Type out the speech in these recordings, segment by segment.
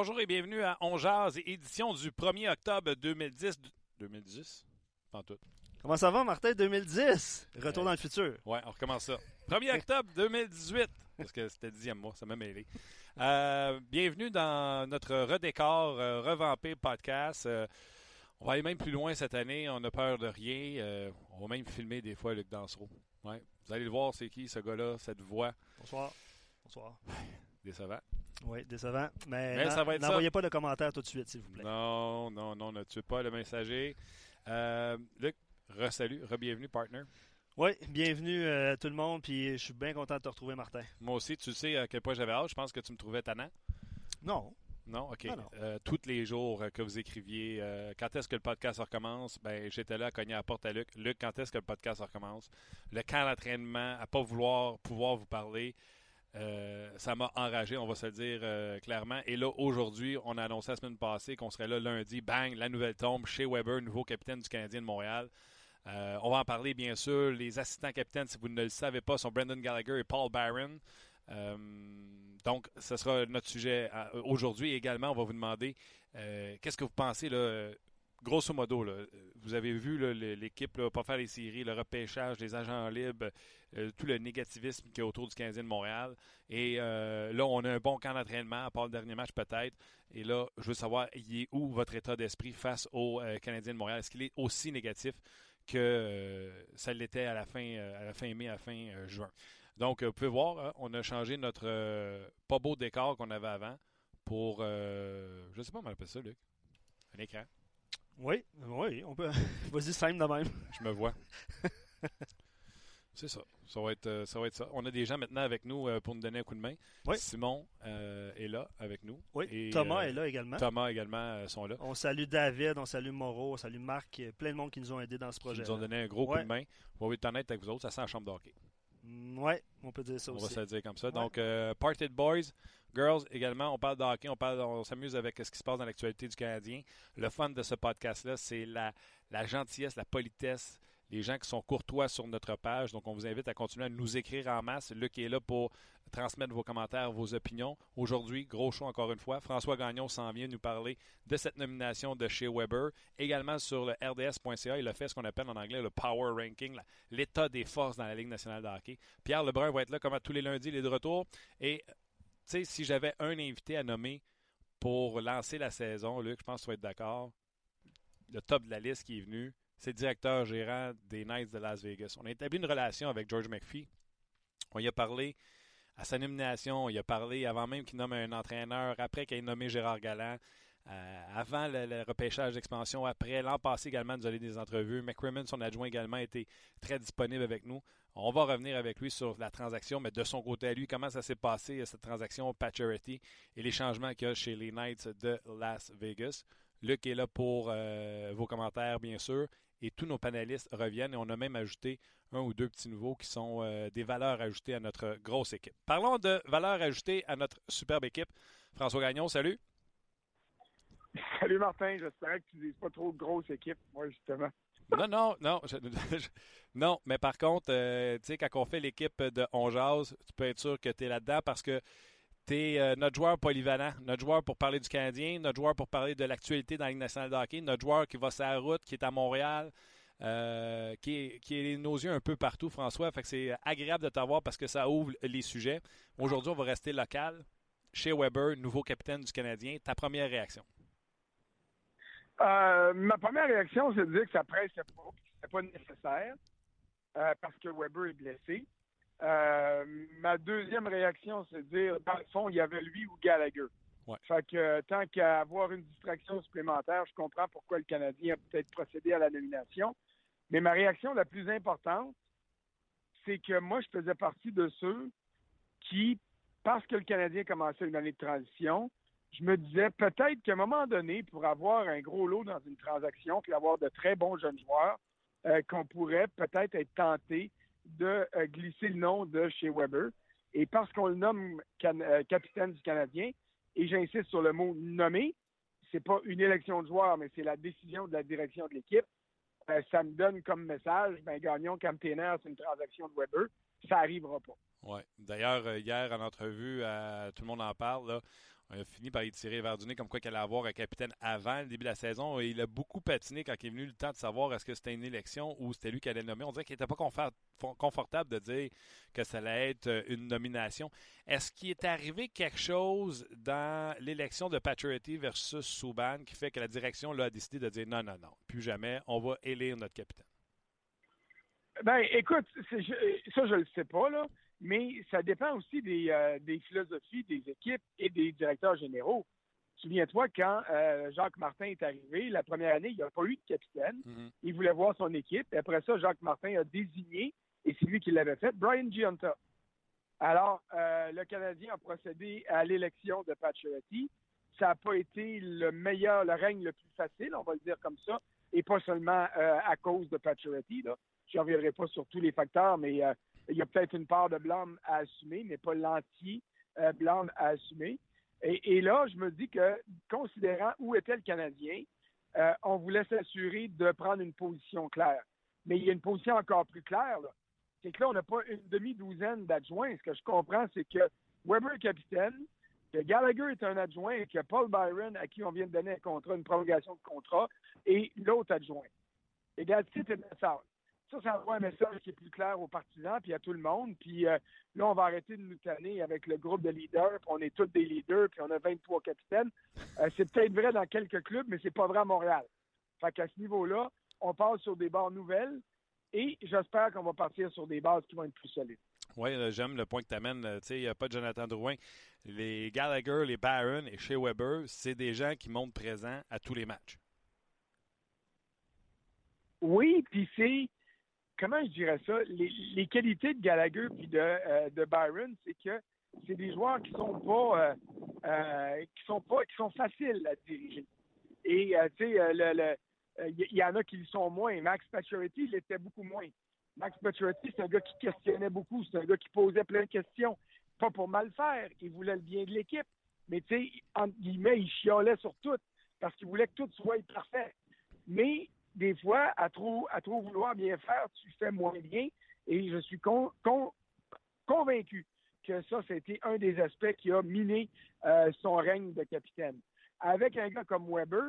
Bonjour et bienvenue à On Jazz, édition du 1er octobre 2010. 2010? Pas tout. Comment ça va, Martin, 2010? Retour dans le futur. Ouais, on recommence ça. 1er octobre 2018. Parce que c'était le dixième mois, ça m'a mêlé. Euh, bienvenue dans notre redécor, euh, revampé podcast. Euh, on va aller même plus loin cette année. On n'a peur de rien. Euh, on va même filmer des fois Luc Dansereau. Ouais. Vous allez le voir, c'est qui ce gars-là, cette voix. Bonsoir. Bonsoir. Décevant. Oui, décevant. Mais, Mais n'en- ça va être ça. n'envoyez pas de commentaires tout de suite, s'il vous plaît. Non, non, non, ne tue pas le messager. Euh, Luc, re-salut, re-bienvenue, partner. Oui, bienvenue euh, tout le monde, puis je suis bien content de te retrouver, Martin. Moi aussi, tu sais à quel point j'avais hâte. Je pense que tu me trouvais tannant. Non. Non, OK. Non, non. Euh, tous les jours que vous écriviez, euh, quand est-ce que le podcast recommence? Ben, j'étais là à cogner à la porte à Luc. Luc, quand est-ce que le podcast recommence? Le camp d'entraînement, à pas vouloir pouvoir vous parler, euh, ça m'a enragé, on va se le dire euh, clairement. Et là, aujourd'hui, on a annoncé la semaine passée qu'on serait là lundi. Bang, la nouvelle tombe chez Weber, nouveau capitaine du Canadien de Montréal. Euh, on va en parler, bien sûr. Les assistants capitaines, si vous ne le savez pas, sont Brendan Gallagher et Paul Barron. Donc, ce sera notre sujet aujourd'hui. Également, on va vous demander qu'est-ce que vous pensez, là, grosso modo. Vous avez vu l'équipe pas faire les séries, le repêchage, les agents libres, euh, tout le négativisme qui est autour du Canadien de Montréal. Et euh, là, on a un bon camp d'entraînement, à part le dernier match peut-être. Et là, je veux savoir, il est où votre état d'esprit face au euh, Canadien de Montréal? Est-ce qu'il est aussi négatif que euh, ça l'était à la fin, à la fin mai, à la fin juin? Donc, vous pouvez voir, hein, on a changé notre pas beau décor qu'on avait avant pour, je sais pas comment on appelle ça, Luc. Un écran. Oui, oui, on peut. Vas-y, simple de même. Je me vois. C'est ça. Ça va, être, euh, ça va être ça. On a des gens maintenant avec nous euh, pour nous donner un coup de main. Oui. Simon euh, est là avec nous. Oui, Et, Thomas euh, est là également. Thomas également sont là. On salue David, on salue Moreau, on salue Marc, plein de monde qui nous ont aidés dans ce Ils projet. nous ont donné un gros Ouais. coup de main. On va être honnête avec vous autres, ça sent la chambre de hockey. Oui, on peut dire ça On va aussi. se le dire comme ça. Ouais. Donc, euh, Party de Boys, Girls également, on parle de hockey, on, parle, on s'amuse avec ce qui se passe dans l'actualité du Canadien. Le fun de ce podcast-là, c'est la, la gentillesse, la politesse, les gens qui sont courtois sur notre page. Donc, on vous invite à continuer à nous écrire en masse. Luc est là pour transmettre vos commentaires, vos opinions. Aujourd'hui, gros show encore une fois. François Gagnon s'en vient nous parler de cette nomination de chez Weber. Également sur le RDS.ca, il a fait ce qu'on appelle en anglais le Power Ranking, l'état des forces dans la Ligue nationale de. Pierre Lebrun va être là comme à tous les lundis, il est de retour. Et, tu sais, si j'avais un invité à nommer pour lancer la saison, Luc, je pense que tu vas être d'accord, le top de la liste qui est venu, c'est directeur gérant des Knights de Las Vegas. On a établi une relation avec George McPhee. On y a parlé à sa nomination, il a parlé avant même qu'il nomme un entraîneur, après qu'il ait nommé Gérard Galland, euh, avant le, repêchage d'expansion, après l'an passé également, nous a donné des entrevues. McCrimmon, son adjoint également, été très disponible avec nous. On va revenir avec lui sur la transaction, mais de son côté à lui, comment ça s'est passé, cette transaction Pacioretty et les changements qu'il y a chez les Knights de Las Vegas. Luc est là pour euh, vos commentaires, bien sûr, et tous nos panélistes reviennent et on a même ajouté un ou deux petits nouveaux qui sont euh, des valeurs ajoutées à notre grosse équipe. Parlons de valeurs ajoutées à notre superbe équipe. François Gagnon, salut. Salut Martin, j'espérais que tu dises pas trop de grosse équipe, moi justement. Non, non, non. je- je- non, mais par contre, euh, tu sais, quand on fait l'équipe de On Jase, tu peux être sûr que tu es là-dedans parce que tu es notre joueur polyvalent, notre joueur pour parler du Canadien, notre joueur pour parler de l'actualité dans la Ligue nationale de hockey, notre joueur qui va sur la route, qui est à Montréal, euh, qui, est, nos yeux un peu partout, François. Fait que c'est agréable de t'avoir parce que ça ouvre les sujets. Aujourd'hui, on va rester local. Chez Weber, nouveau capitaine du Canadien. Ta première réaction? Euh, ma première réaction, c'est de dire que ça pressait pas, que c'était pas nécessaire, euh, parce que Weber est blessé. Euh, ma deuxième réaction, c'est de dire, dans le fond, il y avait lui ou Gallagher. Ouais. Fait que euh, tant qu'à avoir une distraction supplémentaire, je comprends pourquoi le Canadien a peut-être procédé à la nomination. Mais ma réaction la plus importante, c'est que moi, je faisais partie de ceux qui, parce que le Canadien commençait une année de transition, je me disais peut-être qu'à un moment donné, pour avoir un gros lot dans une transaction, puis avoir de très bons jeunes joueurs, euh, qu'on pourrait peut-être être tenté de euh, glisser le nom de chez Weber. Et parce qu'on le nomme euh, capitaine du Canadien, et j'insiste sur le mot nommé, c'est pas une élection de joueur, mais c'est la décision de la direction de l'équipe. Euh, ça me donne comme message, ben gagnons Campénaire, c'est une transaction de Weber. Ça arrivera pas. Oui. D'ailleurs, hier, en entrevue, Tout le monde en parle, là, On a fini par y tirer vers du nez comme quoi qu'il allait avoir un capitaine avant le début de la saison. Et il a beaucoup patiné quand il est venu le temps de savoir est-ce que c'était une élection ou c'était lui qui allait nommer. On dirait qu'il n'était pas confortable de dire que ça allait être euh, une nomination. Est-ce qu'il est arrivé quelque chose dans l'élection de Paturity versus Souban qui fait que la direction a décidé de dire non, non, non, plus jamais, on va élire notre capitaine? Ben, écoute, ça, je le sais pas, là mais ça dépend aussi euh, des, philosophies des équipes et des directeurs généraux. Souviens-toi, quand euh, Jacques Martin est arrivé, la première année, il n'y a pas eu de capitaine. Mm-hmm. Il voulait voir son équipe. Et après ça, Jacques Martin a désigné, et c'est lui qui l'avait fait, Brian Giunta. Alors, euh, le Canadien a procédé à l'élection de Pat Ça n'a pas été le meilleur, le règne le plus facile, on va le dire comme ça, et pas seulement à cause de Pat Je ne reviendrai pas sur tous les facteurs, mais il y a peut-être une part de blâme à assumer, mais pas l'entier euh, blâme à assumer. Et, là, je me dis que, considérant où était le Canadien, euh, on voulait s'assurer de prendre une position claire. Mais il y a une position encore plus claire. C'est que là, on n'a pas une demi-douzaine d'adjoints. Ce que je comprends, c'est que Weber est capitaine, que Gallagher est un adjoint et que Paul Byron, à qui on vient de donner un contrat, une prolongation de contrat, est l'autre adjoint. Et Galtier est ça ça, ça envoie un message qui est plus clair aux partisans puis à tout le monde. Puis euh, là, on va arrêter de nous tanner avec le groupe de leaders. Puis on est tous des leaders, puis on a 23 capitaines. Euh, c'est peut-être vrai dans quelques clubs, mais c'est pas vrai à Montréal. Fait qu'à ce niveau-là, on passe sur des bases nouvelles et j'espère qu'on va partir sur des bases qui vont être plus solides. Oui, j'aime le point que tu amènes. Tu sais, il n'y a pas de Jonathan Drouin. Les Gallagher, les Barron et chez Weber, c'est des gens qui montent présents à tous les matchs. Oui, puis c'est comment je dirais ça, les, qualités de Gallagher puis de, euh, de Byron, c'est que c'est des joueurs qui sont pas euh, euh, qui sont pas qui sont faciles à diriger. Et tu sais, il y, en a qui le sont moins. Max Pacioretty, il était beaucoup moins. Max Pacioretty, c'est un gars qui questionnait beaucoup, c'est un gars qui posait plein de questions. Pas pour mal faire, il voulait le bien de l'équipe, mais tu sais, entre guillemets, il chialait sur tout parce qu'il voulait que tout soit parfait. Mais des fois, à trop, vouloir bien faire, tu fais moins bien. Et je suis convaincu que ça, c'était un des aspects qui a miné euh, son règne de capitaine. Avec un gars comme Weber,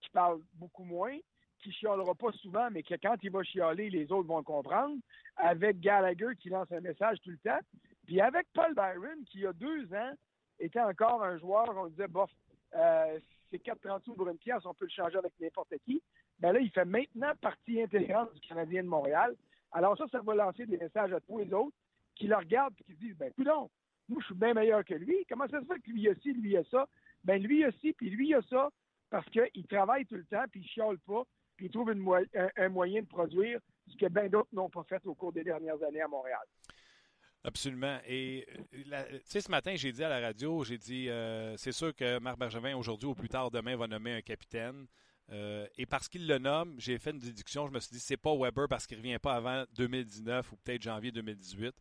qui parle beaucoup moins, qui chialera pas souvent, mais que quand il va chialer, les autres vont comprendre. Avec Gallagher, qui lance un message tout le temps. Puis avec Paul Byron, qui, il y a deux ans, était encore un joueur, on disait, bof, euh, c'est 4,30 sous pour une pièce, on peut le changer avec n'importe qui ben là, il fait maintenant partie intégrante du Canadien de Montréal. Alors ça, ça va lancer des messages à tous les autres qui le regardent et qui se disent, ben, non, moi, je suis bien meilleur que lui. Comment ça se fait que lui a ci, lui a ça? Ben, lui a ci, puis lui a ça, parce qu'il travaille tout le temps, puis il chiale pas, puis il trouve un, moyen de produire ce que bien d'autres n'ont pas fait au cours des dernières années à Montréal. Absolument. Et euh, tu sais, ce matin, j'ai dit à la radio, j'ai dit, euh, c'est sûr que Marc Bergevin, aujourd'hui ou plus tard demain, va nommer un capitaine. Euh, et parce qu'il le nomme, j'ai fait une déduction. Je me suis dit, c'est pas Weber parce qu'il revient pas avant 2019 ou peut-être janvier 2018.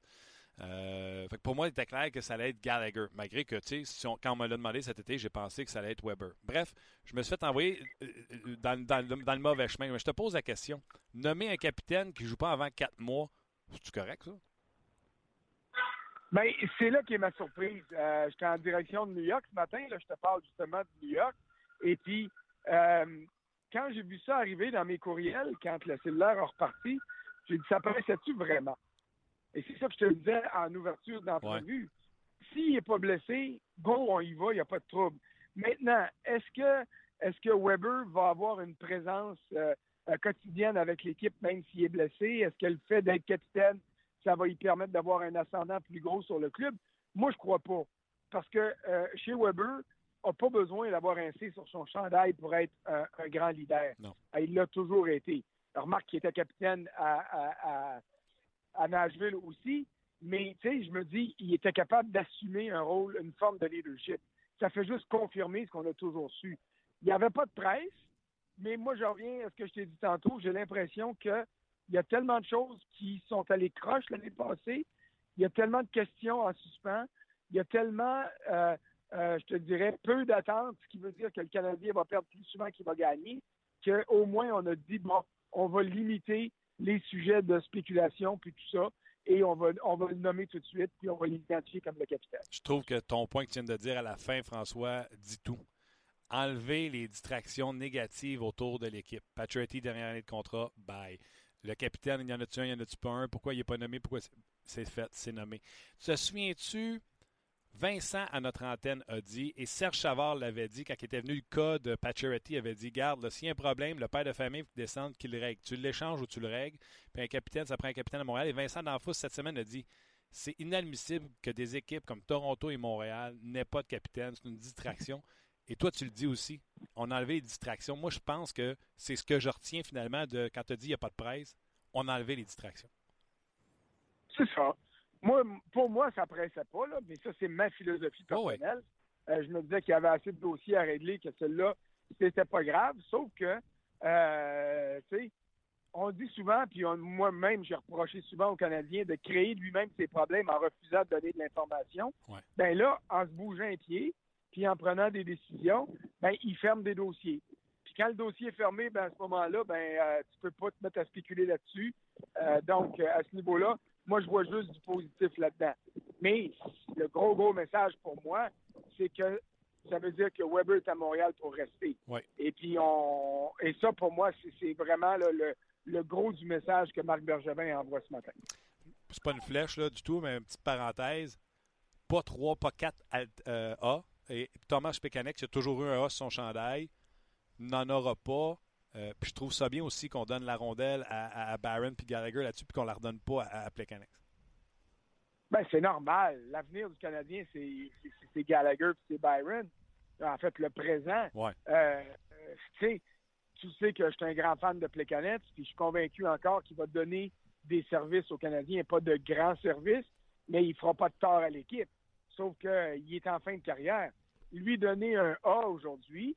Euh, pour moi, il était clair que ça allait être Gallagher. Malgré que, tu sais, quand on me l'a demandé cet été, j'ai pensé que ça allait être Weber. Bref, je me suis fait envoyer euh, dans, le mauvais chemin. Mais je te pose la question. Nommer un capitaine qui joue pas avant quatre mois, c'est-tu correct, ça? Bien, c'est là qui est ma surprise. J'étais en direction de New York ce matin. Là, je te parle justement de New York. Et puis, quand j'ai vu ça arriver dans mes courriels, quand le cellulaire a reparti, j'ai dit, ça paraissait-tu vraiment? Et c'est ça que je te disais en ouverture d'entrevue. S'il n'est pas blessé, bon, on y va, il n'y a pas de trouble. Maintenant, est-ce que est-ce que Weber va avoir une présence euh, euh, quotidienne avec l'équipe même s'il est blessé? Est-ce que le fait d'être capitaine, ça va lui permettre d'avoir un ascendant plus gros sur le club? Moi, je crois pas. Parce que euh, chez Weber, n'a pas besoin d'avoir un C sur son chandail pour être un, grand leader. Ah, il l'a toujours été. remarque qu'il était capitaine à, à, Nashville aussi, mais tu sais, je me dis, il était capable d'assumer un rôle, une forme de leadership. Ça fait juste confirmer ce qu'on a toujours su. Il n'y avait pas de presse, mais moi, je reviens à ce que je t'ai dit tantôt. J'ai l'impression qu'il y a tellement de choses qui sont allées croche l'année passée. Il y a tellement de questions en suspens. Il y a tellement euh, euh, je te dirais, peu d'attente, ce qui veut dire que le Canadien va perdre plus souvent qu'il va gagner, qu'au moins on a dit, bon, on va limiter les sujets de spéculation puis tout ça. et on va, on va le nommer tout de suite, puis on va l'identifier comme le capitaine. Je trouve que ton point que tu viens de dire à la fin, François, dit tout. Enlever les distractions négatives autour de l'équipe. Patriotty, dernière année de contrat, bye. Le capitaine, il y en a-tu un, il y en a-tu pas un? Pourquoi il n'est pas nommé? Pourquoi c'est fait, c'est nommé? Te souviens-tu Vincent, à notre antenne, a dit, et Serge Chavard l'avait dit quand il était venu le cas de Pacioretty, avait dit Garde, s'il y a un problème, le père de famille qui descend, qu'il le règle. Tu l'échanges ou tu le règles. Puis un capitaine, ça prend un capitaine à Montréal. Et Vincent D'Anfous, cette semaine, a dit C'est inadmissible que des équipes comme Toronto et Montréal n'aient pas de capitaine. C'est une distraction. Et toi, tu le dis aussi. On a enlevé les distractions. Moi, je pense que c'est ce que je retiens finalement de quand tu as dit il n'y a pas de presse. On a enlevé les distractions. C'est ça. Moi, pour moi, ça pressait pas, là, mais ça, c'est ma philosophie Oh personnelle. Euh, je me disais qu'il y avait assez de dossiers à régler, que celui-là, c'était pas grave, sauf que, euh, tu sais, on dit souvent, puis moi-même, j'ai reproché souvent aux Canadiens de créer lui-même ses problèmes en refusant de donner de l'information. Ouais. Ben là, en se bougeant un pied, puis en prenant des décisions, ben il ferme des dossiers. Puis quand le dossier est fermé, ben à ce moment-là, ben euh, tu peux pas te mettre à spéculer là-dessus. Euh, donc, à ce niveau-là, moi, je vois juste du positif là-dedans. Mais le gros, gros message pour moi, c'est que ça veut dire que Weber est à Montréal pour rester. Ouais. Et puis, on et ça, pour moi, c'est- vraiment là, le, le gros du message que Marc Bergevin envoie ce matin. C'est pas une flèche là, du tout, mais une petite parenthèse. Pas 3, pas 4 A. Et Thomas Pécanex, il a toujours eu un A sur son chandail. N'en aura pas. Euh, puis je trouve ça bien aussi qu'on donne la rondelle à, à Barron puis Gallagher là-dessus, puis qu'on la redonne pas à, à Plekanec. Ben, c'est normal. L'avenir du Canadien, c'est Gallagher puis c'est Byron. En fait, le présent. Ouais. Euh, euh, tu sais, tu sais que je suis un grand fan de Plekanec, puis je suis convaincu encore qu'il va donner des services aux Canadiens, pas de grands services, mais il fera pas de tort à l'équipe. Sauf qu'il est en fin de carrière. Lui donner un A aujourd'hui,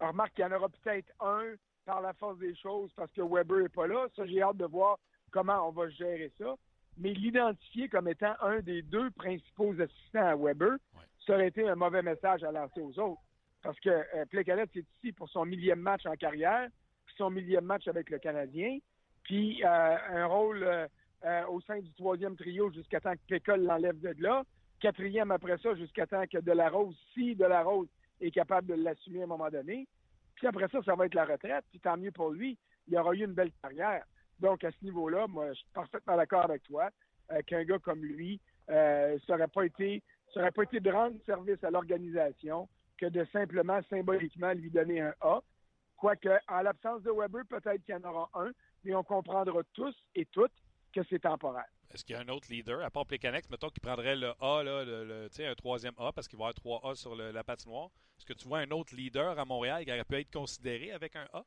remarque qu'il y en aura peut-être un par la force des choses parce que Weber n'est pas là. Ça, j'ai hâte de voir comment on va gérer ça. Mais l'identifier comme étant un des deux principaux assistants à Weber, ça aurait été un mauvais message à lancer aux autres. Parce que euh, Plekanec est ici pour son millième match en carrière, puis son millième match avec le Canadien, puis euh, un rôle euh, euh, au sein du troisième trio jusqu'à temps que Pécole l'enlève de là, quatrième après ça jusqu'à temps que Delarose, si Delarose est capable de l'assumer à un moment donné, puis après ça, ça va être la retraite, puis tant mieux pour lui, il aura eu une belle carrière. Donc, à ce niveau-là, moi, je suis parfaitement d'accord avec toi euh, qu'un gars comme lui, euh, ça n'aurait pas été ça aurait pas été de rendre service à l'organisation que de simplement symboliquement lui donner un A. Quoique, en l'absence de Weber, peut-être qu'il y en aura un, mais on comprendra tous et toutes que c'est temporaire. Est-ce qu'il y a un autre leader, à part Plekanec, mettons, qui prendrait le A, là, le, un troisième A, parce qu'il va y avoir trois A sur le- la patinoire? Est-ce que tu vois un autre leader à Montréal qui aurait pu être considéré avec un A?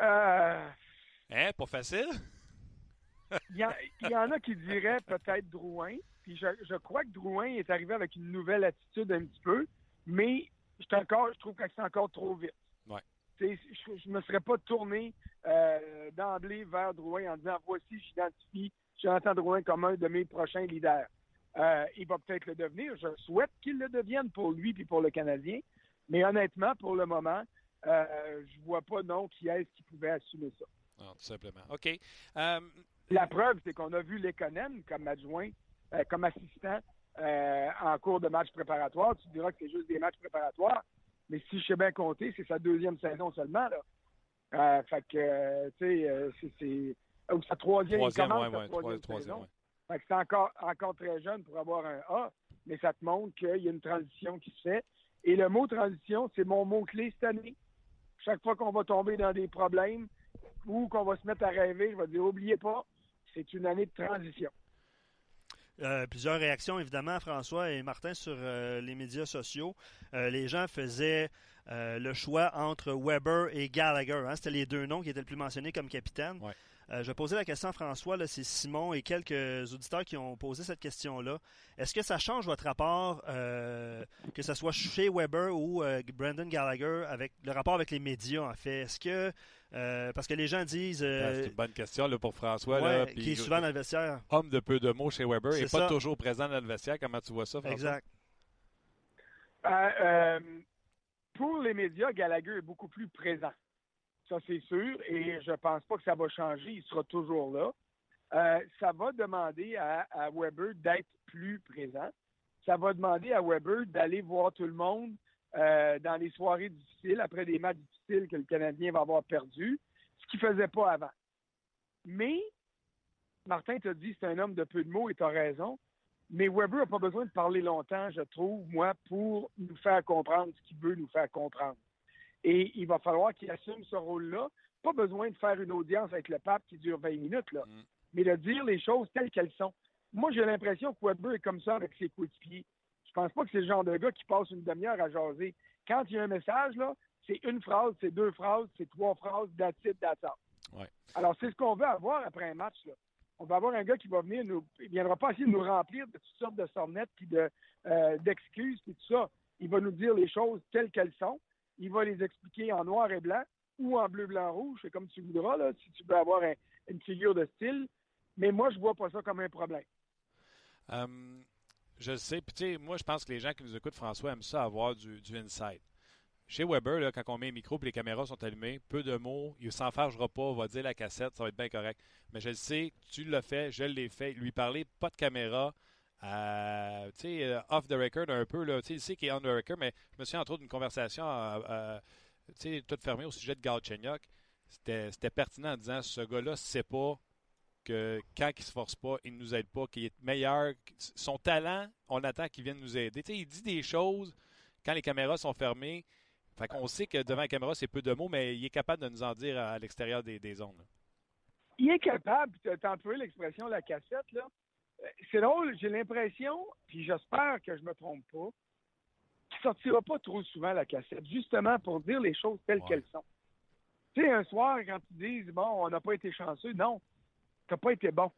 Euh, Hein? Pas facile? Il y, en- il y en a qui diraient peut-être Drouin. Puis je, je crois que Drouin est arrivé avec une nouvelle attitude un petit peu, mais je, suis encore, je trouve que c'est encore trop vite. Ouais. Je ne me serais pas tourné euh, d'emblée vers Drouin en disant voici, j'identifie Jonathan Drouin comme un de mes prochains leaders. Euh, il va peut-être le devenir. Je souhaite qu'il le devienne pour lui et pour le Canadien. Mais honnêtement, pour le moment, euh, je vois pas non qui est-ce qui pouvait assumer ça. Non, tout simplement. OK. La preuve, c'est qu'on a vu Lekonen comme adjoint, comme assistant en cours de match préparatoire. Tu diras que c'est juste des matchs préparatoires, mais si je sais bien compter, c'est sa deuxième saison seulement. Là. Euh, fait que, euh, tu sais, euh, c'est- c'est. Ou sa troisième, troisième, commence ouais, sa ouais, troisième, troisième, saison. ouais. Fait que c'est encore, encore très jeune pour avoir un A, mais ça te montre qu'il y a une transition qui se fait. Et le mot transition, c'est mon mot-clé cette année. Chaque fois qu'on va tomber dans des problèmes ou qu'on va se mettre à rêver, je vais dire, oubliez pas, c'est une année de transition. Euh, plusieurs réactions, évidemment, François et Martin, sur euh, les médias sociaux. Euh, les gens faisaient le choix entre Weber et Gallagher. hein. C'était les deux noms qui étaient le plus mentionnés comme capitaine. Euh, je posais la question à François, là, c'est Simon et quelques auditeurs qui ont posé cette question-là. Est-ce que ça change votre rapport, euh, que ce soit chez Weber ou euh, Brandon Gallagher, avec le rapport avec les médias, en fait? Est-ce que, euh, parce que les gens disent, Ah, euh, c'est une bonne question là, pour François. ouais, là, puis- qui est souvent dans le vestiaire. Homme de peu de mots chez Weber et C'est pas ça. toujours présent dans le vestiaire. Comment tu vois ça, François? Exact. Euh, euh, pour les médias, Gallagher est beaucoup plus présent. Ça, c'est sûr. Et je pense pas que ça va changer. Il sera toujours là. euh, ça va demander à, Weber d'être plus présent. Ça va demander à Weber d'aller voir tout le monde euh, dans les soirées difficiles, après des matchs difficiles que le Canadien va avoir perdu, ce qu'il ne faisait pas avant. Mais, Martin t'a dit c'est un homme de peu de mots et tu as raison. Mais Weber n'a pas besoin de parler longtemps, je trouve, moi, pour nous faire comprendre ce qu'il veut nous faire comprendre. Et il va falloir qu'il assume ce rôle-là. Pas besoin de faire une audience avec le pape qui dure 20 minutes, là, mm. mais de dire les choses telles qu'elles sont. Moi, j'ai l'impression que Weber est comme ça avec ses coéquipiers. Je pense pas que c'est le genre de gars qui passe une demi-heure à jaser. Quand il y a un message, là, c'est une phrase, c'est deux phrases, c'est trois phrases, that's it, Alors, c'est ce qu'on veut avoir après un match. Là on va avoir un gars qui va venir nous. Il viendra pas essayer de nous remplir de toutes sortes de sornettes puis de, euh, d'excuses puis tout ça. Il va nous dire les choses telles qu'elles sont. Il va les expliquer en noir et blanc ou en bleu, blanc, rouge. C'est comme tu voudras, là, si tu veux avoir une figure de style. Mais moi, je vois pas ça comme un problème. Hum, je sais. Puis, tu sais, moi, je pense que les gens qui nous écoutent, François, aiment ça avoir du, insight. Chez Weber, là, quand on met un micro et les caméras sont allumées, peu de mots, il s'enfargera pas, va dire la cassette, ça va être bien correct. Mais je le sais, tu l'as fait, je l'ai fait. Lui parler, pas de caméra, euh, tu sais, euh, off the record un peu, là, il sait qu'il est on the record, mais je me souviens entre autres d'une conversation, euh, sais, toute fermée au sujet de Galchenyuk. C'était pertinent en disant, ce gars-là sait pas que quand il se force pas, il ne nous aide pas, qu'il est meilleur. Son talent, on attend qu'il vienne nous aider. Tu sais, il dit des choses quand les caméras sont fermées fait qu'on sait que devant la caméra, c'est peu de mots, mais il est capable de nous en dire à l'extérieur des, des zones. Il est capable, tu as employé l'expression la cassette, là? C'est drôle, j'ai l'impression, puis j'espère que je me trompe pas, qu'il sortira pas trop souvent la cassette, justement pour dire les choses telles qu'elles sont. Tu sais, un soir, quand tu dis bon, on n'a pas été chanceux, non, tu n'as pas été bon.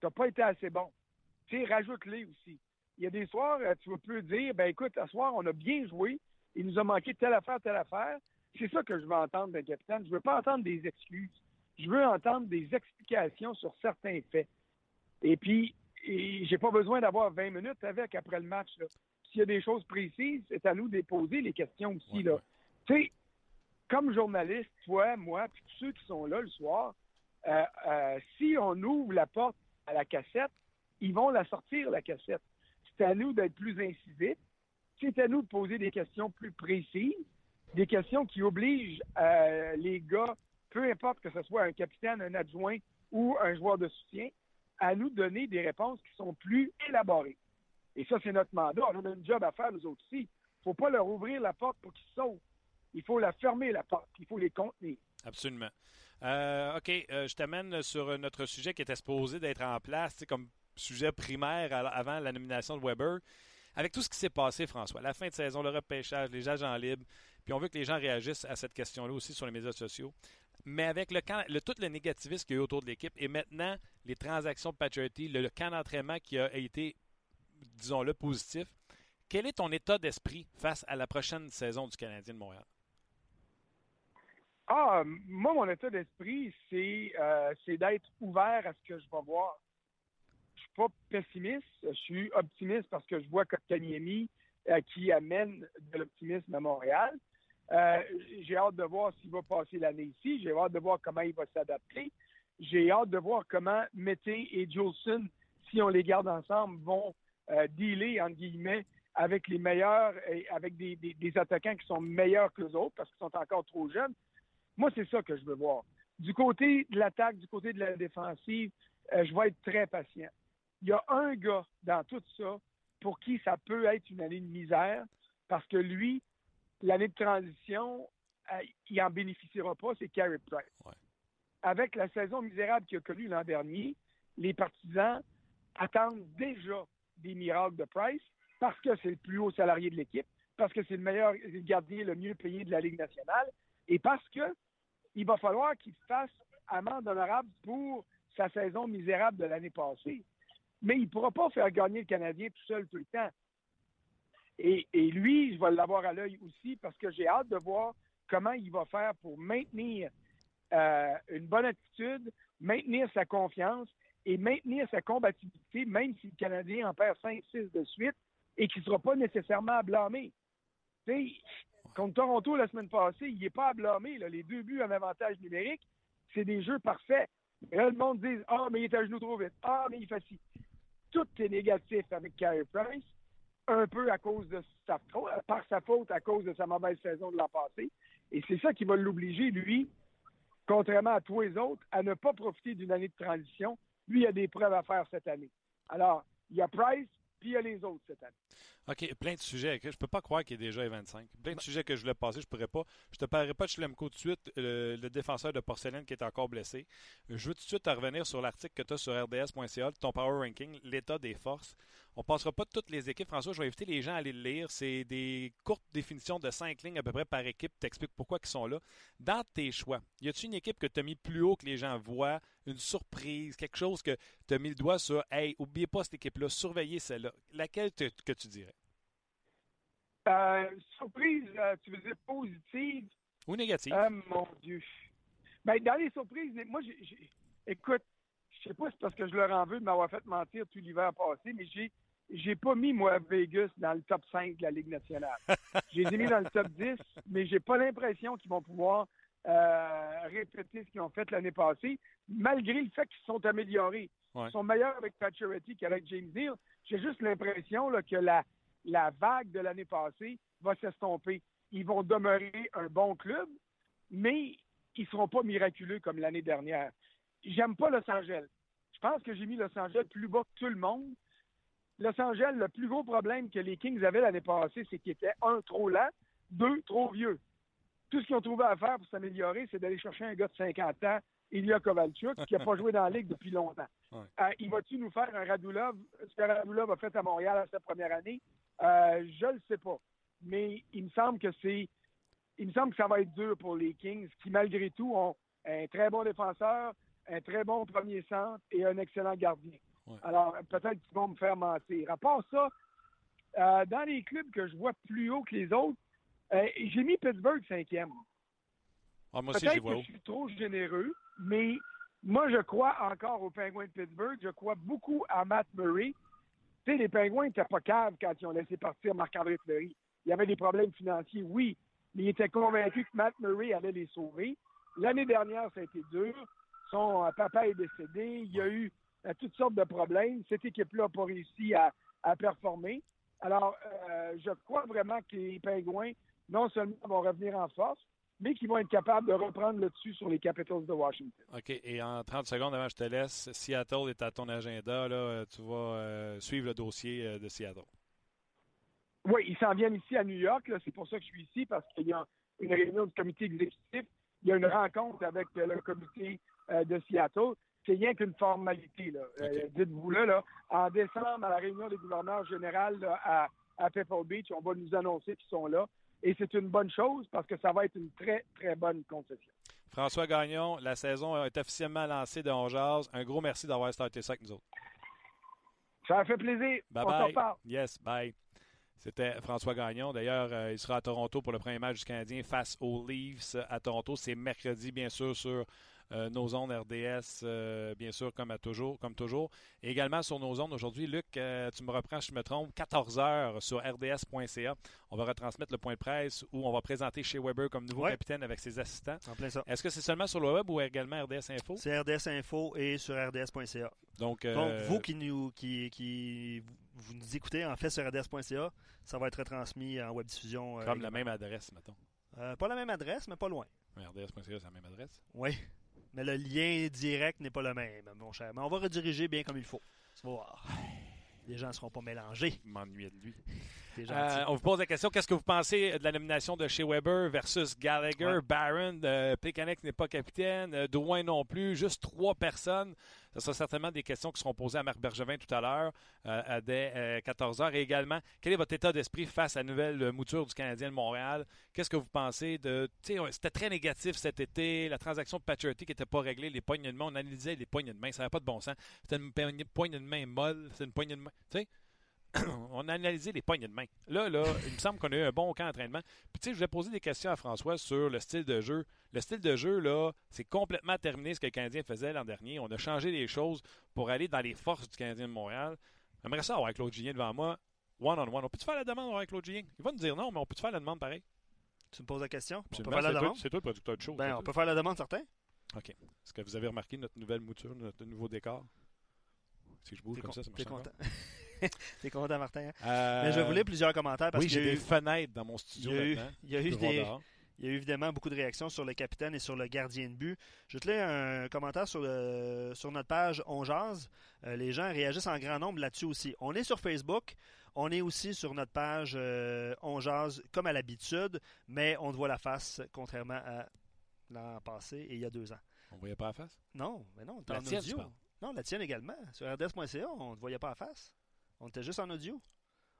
Tu n'as pas été assez bon. Tu sais, rajoute-les aussi. Il y a des soirs, euh, tu vas plus dire, ben écoute, ce soir, on a bien joué, il nous a manqué telle affaire, telle affaire. C'est ça que je veux entendre d'un capitaine. Je veux pas entendre des excuses. Je veux entendre des explications sur certains faits. Et puis, j'ai pas besoin d'avoir 20 minutes avec après le match. S'il y a des choses précises, c'est à nous de poser les questions aussi. là. Tu sais, comme journaliste, toi, moi, puis tous ceux qui sont là le soir, euh, euh, si on ouvre la porte à la cassette, ils vont la sortir, la cassette. C'est à nous d'être plus incisifs, c'est à nous de poser des questions plus précises, des questions qui obligent euh, les gars, peu importe que ce soit un capitaine, un adjoint ou un joueur de soutien, à nous donner des réponses qui sont plus élaborées. Et ça, c'est notre mandat. On a un job à faire, nous autres aussi. Il ne faut pas leur ouvrir la porte pour qu'ils sautent. Il faut la fermer, la porte. Il faut les contenir. Absolument. Euh, OK, euh, je t'amène sur notre sujet qui était supposé d'être en place comme sujet primaire avant la nomination de Weber avec tout ce qui s'est passé, François, la fin de saison, le repêchage, les agents libres, puis on veut que les gens réagissent à cette question-là aussi sur les médias sociaux. Mais avec le, le tout le négativisme qu'il y a eu autour de l'équipe et maintenant les transactions de Patriotty, le, camp d'entraînement qui a été, disons-le, positif, quel est ton état d'esprit face à la prochaine saison du Canadien de Montréal? Ah, moi, mon état d'esprit, c'est euh, d'être ouvert à ce que je vais voir pas pessimiste, je suis optimiste parce que je vois Kotkaniemi euh, qui amène de l'optimisme à Montréal. Euh, j'ai hâte de voir s'il va passer l'année ici. J'ai hâte de voir comment il va s'adapter. J'ai hâte de voir comment Mété et Jolson, si on les garde ensemble, vont euh, dealer, entre guillemets, avec les meilleurs, avec des, des, attaquants qui sont meilleurs que les autres parce qu'ils sont encore trop jeunes. Moi, c'est ça que je veux voir. Du côté de l'attaque, du côté de la défensive, je vais être très patient il y a un gars dans tout ça pour qui ça peut être une année de misère, parce que lui, l'année de transition, euh, il n'en bénéficiera pas, c'est Carey Price. Avec la saison misérable qu'il a connue l'an dernier, les partisans attendent déjà des miracles de Price parce que c'est le plus haut salarié de l'équipe, parce que c'est le meilleur gardien le mieux payé de la Ligue nationale, et parce que il va falloir qu'il fasse amende honorable pour sa saison misérable de l'année passée mais il ne pourra pas faire gagner le Canadien tout seul tout le temps. Et, lui, je vais l'avoir à l'œil aussi parce que j'ai hâte de voir comment il va faire pour maintenir euh, une bonne attitude, maintenir sa confiance et maintenir sa combativité, même si le Canadien en perd 5-6 de suite et qu'il ne sera pas nécessairement à blâmer. contre Toronto la semaine passée, il n'est pas à blâmer. Les deux buts en avantage numérique, c'est des jeux parfaits. le monde dit Ah, mais il est à genoux trop vite. Ah, mais il fait ci. Tout est négatif avec Carey Price, un peu à cause de sa par sa faute, à cause de sa mauvaise saison de l'an passé. Et c'est ça qui va l'obliger, lui, contrairement à tous les autres, à ne pas profiter d'une année de transition. Lui, il a des preuves à faire cette année. Alors, il y a Price, puis il y a les autres cette année. OK, plein de sujets. Je peux pas croire qu'il est déjà 25. Plein de sujets que je voulais passer, je pourrais pas. Je te parlerai pas de Schlemko tout de suite, le, défenseur de porcelaine qui est encore blessé. Je veux tout de suite revenir sur l'article que tu as sur rds.ca, ton Power Ranking, l'état des forces. On passera pas toutes les équipes. François, je vais inviter les gens à aller le lire. C'est des courtes définitions de cinq lignes à peu près par équipe. T'expliques pourquoi ils sont là. Dans tes choix, y a-t-il une équipe que tu as mis plus haut que les gens voient, une surprise, quelque chose que tu as mis le doigt sur, hey, oubliez pas cette équipe-là, surveillez celle-là. Laquelle que tu dirais? Euh, surprise, euh, tu veux dire positive? Ou négative? Ah, mon Dieu. Ben, dans les surprises, moi, j'ai, écoute, je sais pas si c'est parce que je leur en veux de m'avoir fait mentir tout l'hiver passé, mais j'ai j'ai pas mis, moi, Vegas dans le top 5 de la Ligue nationale. j'ai mis dans le top 10, mais j'ai pas l'impression qu'ils vont pouvoir euh, répéter ce qu'ils ont fait l'année passée, malgré le fait qu'ils sont améliorés. Ils sont meilleurs avec Pacioretty qu'avec James Neal. J'ai juste l'impression que la, la vague de l'année passée va s'estomper. Ils vont demeurer un bon club, mais ils ne seront pas miraculeux comme l'année dernière. J'aime pas Los Angeles. Je pense que j'ai mis Los Angeles plus bas que tout le monde. Los Angeles, le plus gros problème que les Kings avaient l'année passée, c'est qu'ils étaient, un, trop lent, deux, trop vieux. Tout ce qu'ils ont trouvé à faire pour s'améliorer, c'est d'aller chercher un gars de 50 ans, Ilya Kovalchuk, qui n'a pas joué dans la Ligue depuis longtemps. Euh, il va-tu nous faire un Radulov, ce que Radulov a fait à Montréal à sa première année? Euh, je ne le sais pas. Mais il me semble que c'est. Il me semble que ça va être dur pour les Kings, qui malgré tout ont un très bon défenseur, un très bon premier centre et un excellent gardien. Alors, peut-être qu'ils vont me faire mentir. À part ça, euh, dans les clubs que je vois plus haut que les autres, euh, j'ai mis Pittsburgh cinquième. Ah, moi aussi, que je suis trop généreux, mais moi, je crois encore aux Penguins de Pittsburgh. Je crois beaucoup à Matt Murray. Tu sais, les Penguins n'étaient pas caves quand ils ont laissé partir Marc-André Fleury. Il y avait des problèmes financiers, oui, mais ils étaient convaincus que Matt Murray allait les sauver. L'année dernière, ça a été dur. Son euh, papa est décédé. Il y a eu euh, toutes sortes de problèmes. Cette équipe-là n'a pas réussi à, performer. Alors, euh, je crois vraiment que les Pingouins, non seulement vont revenir en force, mais qu'ils vont être capables de reprendre le dessus sur les Capitals de Washington. OK. Et en 30 secondes avant, je te laisse. Seattle est à ton agenda. Là, tu vas suivre le dossier de Seattle. Oui, ils s'en viennent ici à New York. C'est pour ça que je suis ici, parce qu'il y a une réunion du comité exécutif. Il y a une rencontre avec le comité de Seattle c'est rien qu'une formalité. Euh, dites-vous là, en décembre, à la réunion des gouverneurs généraux à, à Pebble Beach, on va nous annoncer qu'ils sont là. Et c'est une bonne chose parce que ça va être une très, très bonne concession. François Gagnon, la saison est officiellement lancée de Jazz. Un gros merci d'avoir starté ça avec nous autres. Ça a fait plaisir. Bye on bye. Yes, bye. C'était François Gagnon. D'ailleurs, euh, il sera à Toronto pour le premier match du Canadien face aux Leafs à Toronto. C'est mercredi, bien sûr, sur euh, nos ondes RDS, euh, bien sûr, comme, toujours, comme toujours. Et également sur nos ondes aujourd'hui, Luc, euh, tu me reprends, je me trompe, 14 heures sur rds.ca. On va retransmettre le point de presse où on va présenter chez Weber comme nouveau capitaine avec ses assistants. Est-ce que c'est seulement sur le web ou également RDS Info? C'est RDS Info et sur rds.ca. Donc, vous qui nous, qui, qui, vous nous écoutez en fait sur rds.ca, ça va être retransmis en web diffusion. Comme la même adresse, mettons. pas la même adresse, mais pas loin. RDS.ca, c'est la même adresse? Oui mais le lien direct n'est pas le même, mon cher. Mais on va rediriger bien comme il faut. Tu vas voir. Les gens ne seront pas mélangés. M'ennuie de lui. Euh, on vous pose la question qu'est-ce que vous pensez de la nomination de chez Weber versus Gallagher, Barron, euh, n'est pas capitaine, euh, Drouin non plus, juste trois personnes. Ce sera certainement des questions qui seront posées à Marc Bergevin tout à l'heure, euh, dès 14h. Euh, Et également, quel est votre état d'esprit face à la nouvelle mouture du Canadien de Montréal? Qu'est-ce que vous pensez de. C'était très négatif cet été, la transaction de Paturity qui n'était pas réglée, les poignées de main. On analysait les poignées de main, ça n'avait pas de bon sens. C'était une poignée de main molle, c'est une poignée de main. Tu sais? on a analysé les poignées de main. Là, là, il me semble qu'on a eu un bon camp d'entraînement. Puis, tu sais, je vais poser des questions à François sur le style de jeu. Le style de jeu, là, c'est complètement terminé ce que le Canadien faisait l'an dernier. On a changé les choses pour aller dans les forces du Canadien de Montréal. J'aimerais ça avoir Claude Julien devant moi, one-on-one. On peut-tu faire la demande avec Claude Julien? Il va nous dire non, mais on peut-tu faire la demande pareil? Tu me poses la question? On peut faire la demande? C'est toi le producteur de show. Ben, on peut faire la demande, certain. OK. Est-ce que vous avez remarqué notre nouvelle mouture, notre nouveau décor? Si je bouge T'es comme ça, ça T'es marche content? T'es content, Martin? hein? Euh, Mais je lire plusieurs commentaires parce oui, y j'ai a des eu- fenêtres dans mon studio il y a eu- il y a eu des. Il y a eu évidemment beaucoup de réactions sur le capitaine et sur le gardien de but. Je te lire un commentaire sur, le- sur notre page On Jase. Euh, les gens réagissent en grand nombre là-dessus aussi. On est sur Facebook. On est aussi sur notre page euh, On comme à l'habitude, mais on te voit la face contrairement à l'an passé et il y a deux ans. On voyait pas la face? Non, mais non, La en audio. Non, la tienne également. Sur rds.ca, on ne te voyait pas la face. On était juste en audio.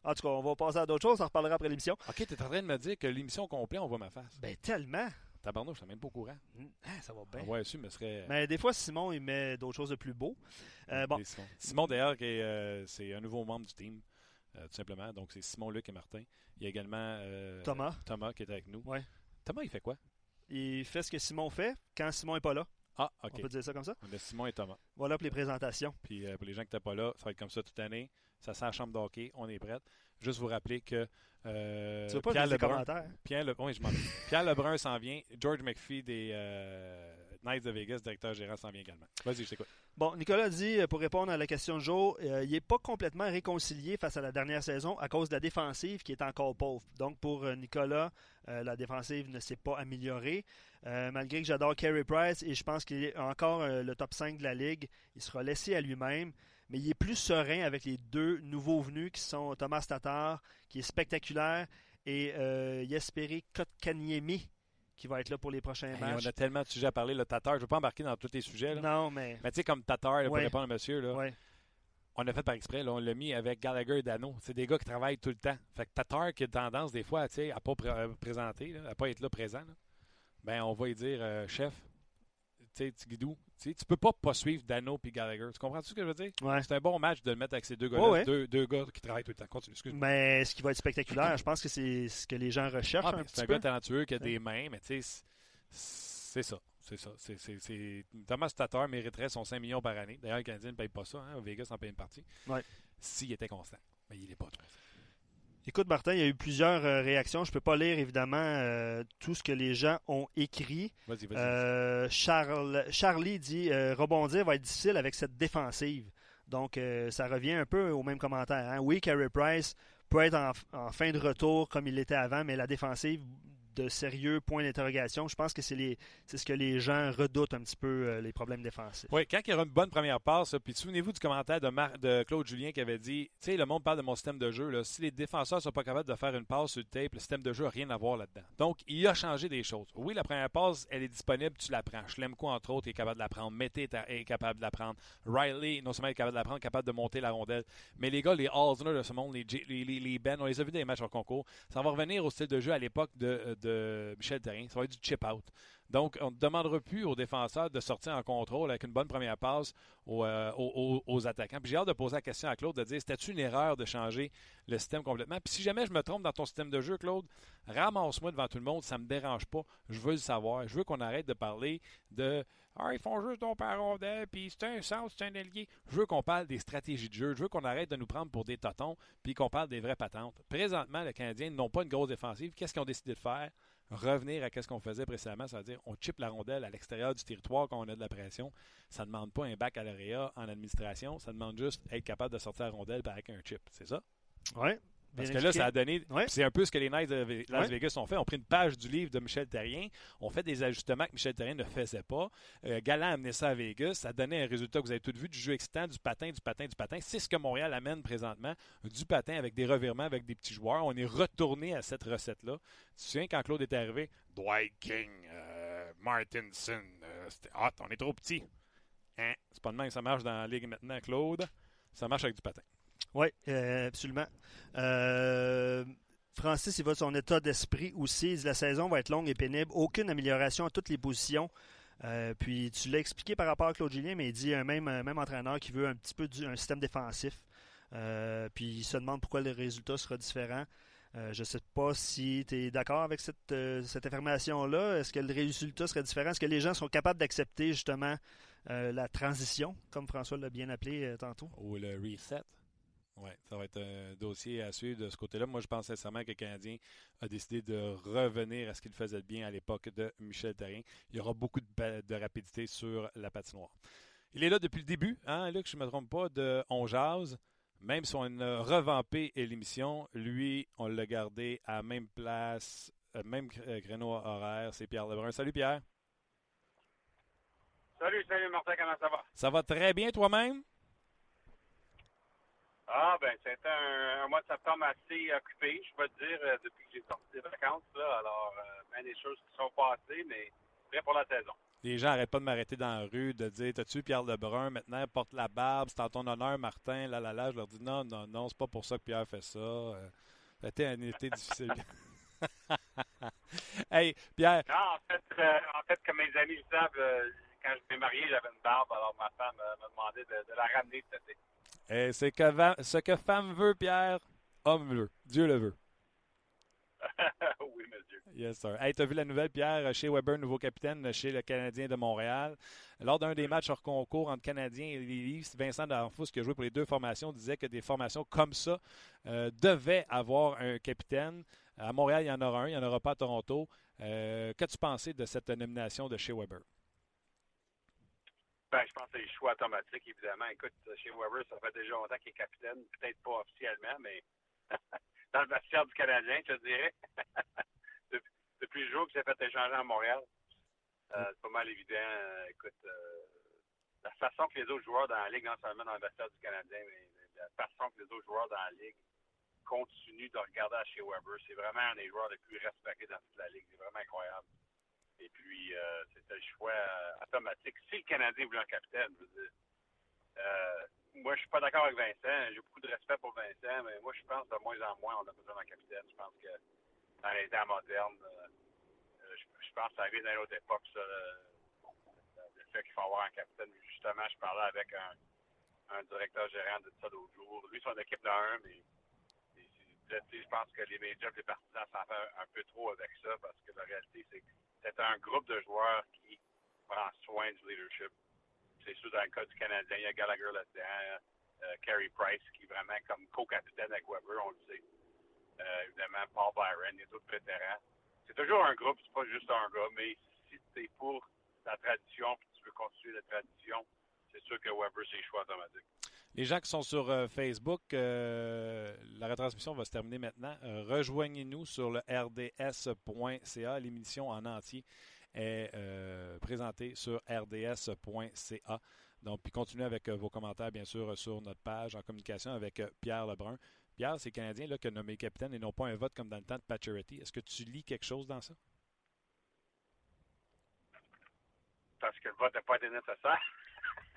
En tout cas, on va passer à d'autres choses, on en reparlera après l'émission. OK, tu es en train de me dire que l'émission complète, on voit ma face. Ben tellement. Tabarnouche, je suis même pas au courant. Ah, ça va bien. Ouais, su, mais serait. Mais des fois, Simon, il met d'autres choses de plus beau. Euh, bon, Simon, Simon, d'ailleurs, euh, c'est un nouveau membre du team, euh, tout simplement. Donc, c'est Simon, Luc et Martin. Il y a également Thomas. Thomas qui est avec nous. Ouais. Thomas, il fait quoi? il fait ce que Simon fait quand Simon n'est pas là. Ah, OK. On peut dire ça comme ça? A Simon et Thomas. Voilà pour les présentations. Puis pour les gens qui n'étaient pas là, ça va être comme ça toute l'année. Ça sent la chambre d'hockey, on est prête. Juste vous rappeler que euh, tu veux pas Pierre Lebrun, commentaires? Pierre, Le... oui, je. Pierre Lebrun s'en vient. George McPhee des euh, Knights de Vegas, directeur gérant, s'en vient également. Vas-y, je t'écoute. Bon, Nicolas dit, euh, pour répondre à la question de jour, euh, il n'est pas complètement réconcilié face à la dernière saison à cause de la défensive qui est encore pauvre. Donc, pour Nicolas, la défensive ne s'est pas améliorée. Malgré que j'adore Carey Price et je pense qu'il est encore le top 5 de la Ligue, il sera laissé à lui-même. Mais il est plus serein avec les deux nouveaux venus qui sont Thomas Tatar, qui est spectaculaire, et euh, Kotkaniemi, qui va être là pour les prochains Hey, matchs. on a tellement de sujets à parler. Le Tatar, je ne veux pas embarquer dans tous les sujets. là. Non, mais... Mais tu sais, comme Tatar, là, pour Ouais. répondre à monsieur, là, Ouais. on a fait par exprès. là, on l'a mis avec Gallagher et Dano. C'est des gars qui travaillent tout le temps. Fait que Tatar, qui a tendance des fois à ne pas pr- euh, présenter, à pas être là présent, ben on va lui dire, euh, chef, tu sais, Tigidou, tu sais, tu peux pas pas suivre Dano et Gallagher. Tu comprends ce que je veux dire? Ouais. C'est un bon match de le mettre avec ces deux ouais. Deux, deux gars qui travaillent tout le temps. Continue. Mais ce qui va être spectaculaire, je pense que c'est ce que les gens recherchent Ah, un ben, petit c'est un peu. gars talentueux qui a des mains, mais tu sais, c'est- c'est ça. C'est ça. Thomas Tatar mériterait son 5 millions par année. D'ailleurs, le Canadien ne paye pas ça. Hein. Vegas en paye une partie. Ouais. S'il était constant. Mais il n'est pas trop. Écoute, Martin, il y a eu plusieurs euh, réactions. Je ne peux pas lire, évidemment, euh, tout ce que les gens ont écrit. Vas-y, vas-y. Euh, Charles, Charlie dit rebondir va être difficile avec cette défensive. Donc, ça revient un peu au même commentaire. hein. Oui, Carey Price peut être en, en fin de retour comme il l'était avant, mais la défensive, de sérieux points d'interrogation. Je pense que c'est ce que les gens redoutent un petit peu, euh, les problèmes défensifs. Oui, quand il y aura une bonne première passe, puis souvenez-vous du commentaire de, de Claude Julien qui avait dit Tu sais, le monde parle de mon système de jeu. Si les défenseurs ne sont pas capables de faire une passe sur le tape, le système de jeu n'a rien à voir là-dedans. Donc, il a changé des choses. Oui, la première passe, elle est disponible, tu la prends. Schlemko, entre autres, est capable de la prendre. Mété est, capable de la prendre. Riley, non seulement est capable de la prendre, capable de monter la rondelle. Mais les gars, les Halsner de ce monde, les, J- les, les, Ben, on les a vus dans les matchs en concours. Ça va revenir au style de jeu à l'époque de, de Michel Terrien. Ça va être du chip-out. Donc, on ne demandera plus aux défenseurs de sortir en contrôle avec une bonne première passe aux, euh, aux- attaquants. Puis j'ai hâte de poser la question à Claude de dire c'était-tu une erreur de changer le système complètement? Puis si jamais je me trompe dans ton système de jeu, Claude, ramasse-moi devant tout le monde, ça me dérange pas. Je veux le savoir. Je veux qu'on arrête de parler de ah, ils font juste ton par rondelle, puis c'est un sens, c'est un allié. Je veux qu'on parle des stratégies de jeu. Je veux qu'on arrête de nous prendre pour des totons, puis qu'on parle des vraies patentes. Présentement, les Canadiens n'ont pas une grosse défensive. Qu'est-ce qu'ils ont décidé de faire? Revenir à ce qu'on faisait précédemment, c'est-à-dire on chip la rondelle à l'extérieur du territoire quand on a de la pression. Ça ne demande pas un bac à l'AREA en administration, ça demande juste être capable de sortir la rondelle avec un chip. C'est ça? Oui. Parce que là, ça a donné. Ouais. C'est un peu ce que les Knights de Las Ouais. Vegas ont fait. On pris une page du livre de Michel Terrien. On fait des ajustements que Michel Terrien ne faisait pas. Euh, Galland a amené ça à Vegas. Ça donnait un résultat que vous avez tout vu du jeu excitant, du patin, du patin, du patin. C'est ce que Montréal amène présentement. Du patin avec des revirements, avec des petits joueurs. On est retourné à cette recette-là. Tu te souviens quand Claude est arrivé? Dwight King, euh, Martinson. euh, c'était hot. On est trop petit. Hein? C'est pas de même que ça marche dans la ligue maintenant, Claude. Ça marche avec du patin. Oui, euh, absolument. Euh, Francis, il va de son état d'esprit aussi. La saison va être longue et pénible. Aucune amélioration à toutes les positions. Euh, puis tu l'as expliqué par rapport à Claude Julien, mais il dit un même, même entraîneur qui veut un petit peu un système défensif. Puis il se demande pourquoi le résultat sera différent. Je ne sais pas si tu es d'accord avec cette, cette affirmation-là. Est-ce que le résultat serait différent? Est-ce que les gens sont capables d'accepter justement la transition, comme François l'a bien appelé tantôt? Ou le reset? Oui, ça va être un dossier à suivre de ce côté-là. Moi, je pense sincèrement que le Canadien a décidé de revenir à ce qu'il faisait bien à l'époque de Michel Therrien. Il y aura beaucoup de, rapidité sur la patinoire. Il est là depuis le début, hein, Luc, je ne me trompe pas, de On Jazz. Même si on a revampé l'émission, lui, on l'a gardé à même place, euh, même euh, créneau horaire. C'est Pierre Lebrun. Salut Pierre. Salut, salut Martin, comment ça va? Ça va très bien toi-même? Ah, ben, c'était un, mois de septembre assez occupé, je peux te dire, euh, depuis que j'ai sorti des vacances. Là. Alors, euh, des choses qui sont passées, mais prêt pour la saison. Les gens n'arrêtent pas de m'arrêter dans la rue, de dire T'as-tu Pierre Lebrun? Maintenant, porte la barbe, c'est en ton honneur, Martin. Là, là, là. Je leur dis Non, non, non, c'est pas pour ça que Pierre fait ça. Euh, c'était un été difficile. hey, Pierre. Non, en fait, euh, en fait comme mes amis le savent, quand je m'ai marié, j'avais une barbe. Alors, ma femme m'a demandé de, de la ramener cet été. Et c'est que ce que femme veut, Pierre, homme veut. Dieu le veut. oui, monsieur. Yes, sir. Hey, tu as vu la nouvelle, Pierre, chez Weber, nouveau capitaine chez le Canadien de Montréal. Lors d'un des matchs hors concours entre Canadiens et les Leafs, Vincent D'Anfous, qui a joué pour les deux formations, disait que des formations comme ça euh, devaient avoir un capitaine. À Montréal, il y en aura un, il n'y en aura pas à Toronto. Euh, Qu'as-tu pensé de cette nomination de chez Weber? Ben, je pense que c'est le choix automatique, évidemment. Écoute, chez Weber, ça fait déjà longtemps qu'il est capitaine, peut-être pas officiellement, mais dans le vestiaire du Canadien, je te dirais. depuis, le jour qu'il s'est fait échanger à Montréal, euh, c'est pas mal évident. Euh, écoute, euh, la façon que les autres joueurs dans la Ligue, non seulement dans le vestiaire du Canadien, mais la façon que les autres joueurs dans la Ligue continuent de regarder à chez Weber, c'est vraiment un des joueurs les plus respectés dans toute la Ligue. C'est vraiment incroyable. Et puis, euh, c'était le choix euh, automatique. Si le Canadien voulait un capitaine, je veux dire, euh, moi, je suis pas d'accord avec Vincent. J'ai beaucoup de respect pour Vincent, mais moi, je pense de moins en moins, on a besoin d'un capitaine. Je pense que dans les temps modernes, je, pense que ça arrive dans une autre époque, ça, le, fait qu'il faut avoir un capitaine. Justement, je parlais avec un, directeur gérant de ça l'autre jour. Lui, son équipe d'un, mais je pense que les médias, les partisans s'en font un peu trop avec ça parce que la réalité, c'est que c'est un groupe de joueurs qui prend soin du leadership. C'est sûr, dans le cas du Canadien, il y a Gallagher là-dedans, euh, Carey Price qui est vraiment comme co-capitaine avec Weber, on le sait. Euh, évidemment, Paul Byron, il y a d'autres vétérans. C'est toujours un groupe, c'est pas juste un gars, mais si tu es pour la tradition et tu veux continuer la tradition, c'est sûr que Weber, c'est choix automatique. Les gens qui sont sur euh, Facebook, euh, la retransmission va se terminer maintenant. Euh, rejoignez-nous sur le rds.ca. L'émission en entier est présentée sur rds.ca. Donc, puis continuez avec vos commentaires, bien sûr, sur notre page en communication avec Pierre Lebrun. Pierre, c'est Canadien là, qui a nommé capitaine et non pas un vote comme dans le temps de Paturity. Est-ce que tu lis quelque chose dans ça? Parce que le vote n'a pas été nécessaire.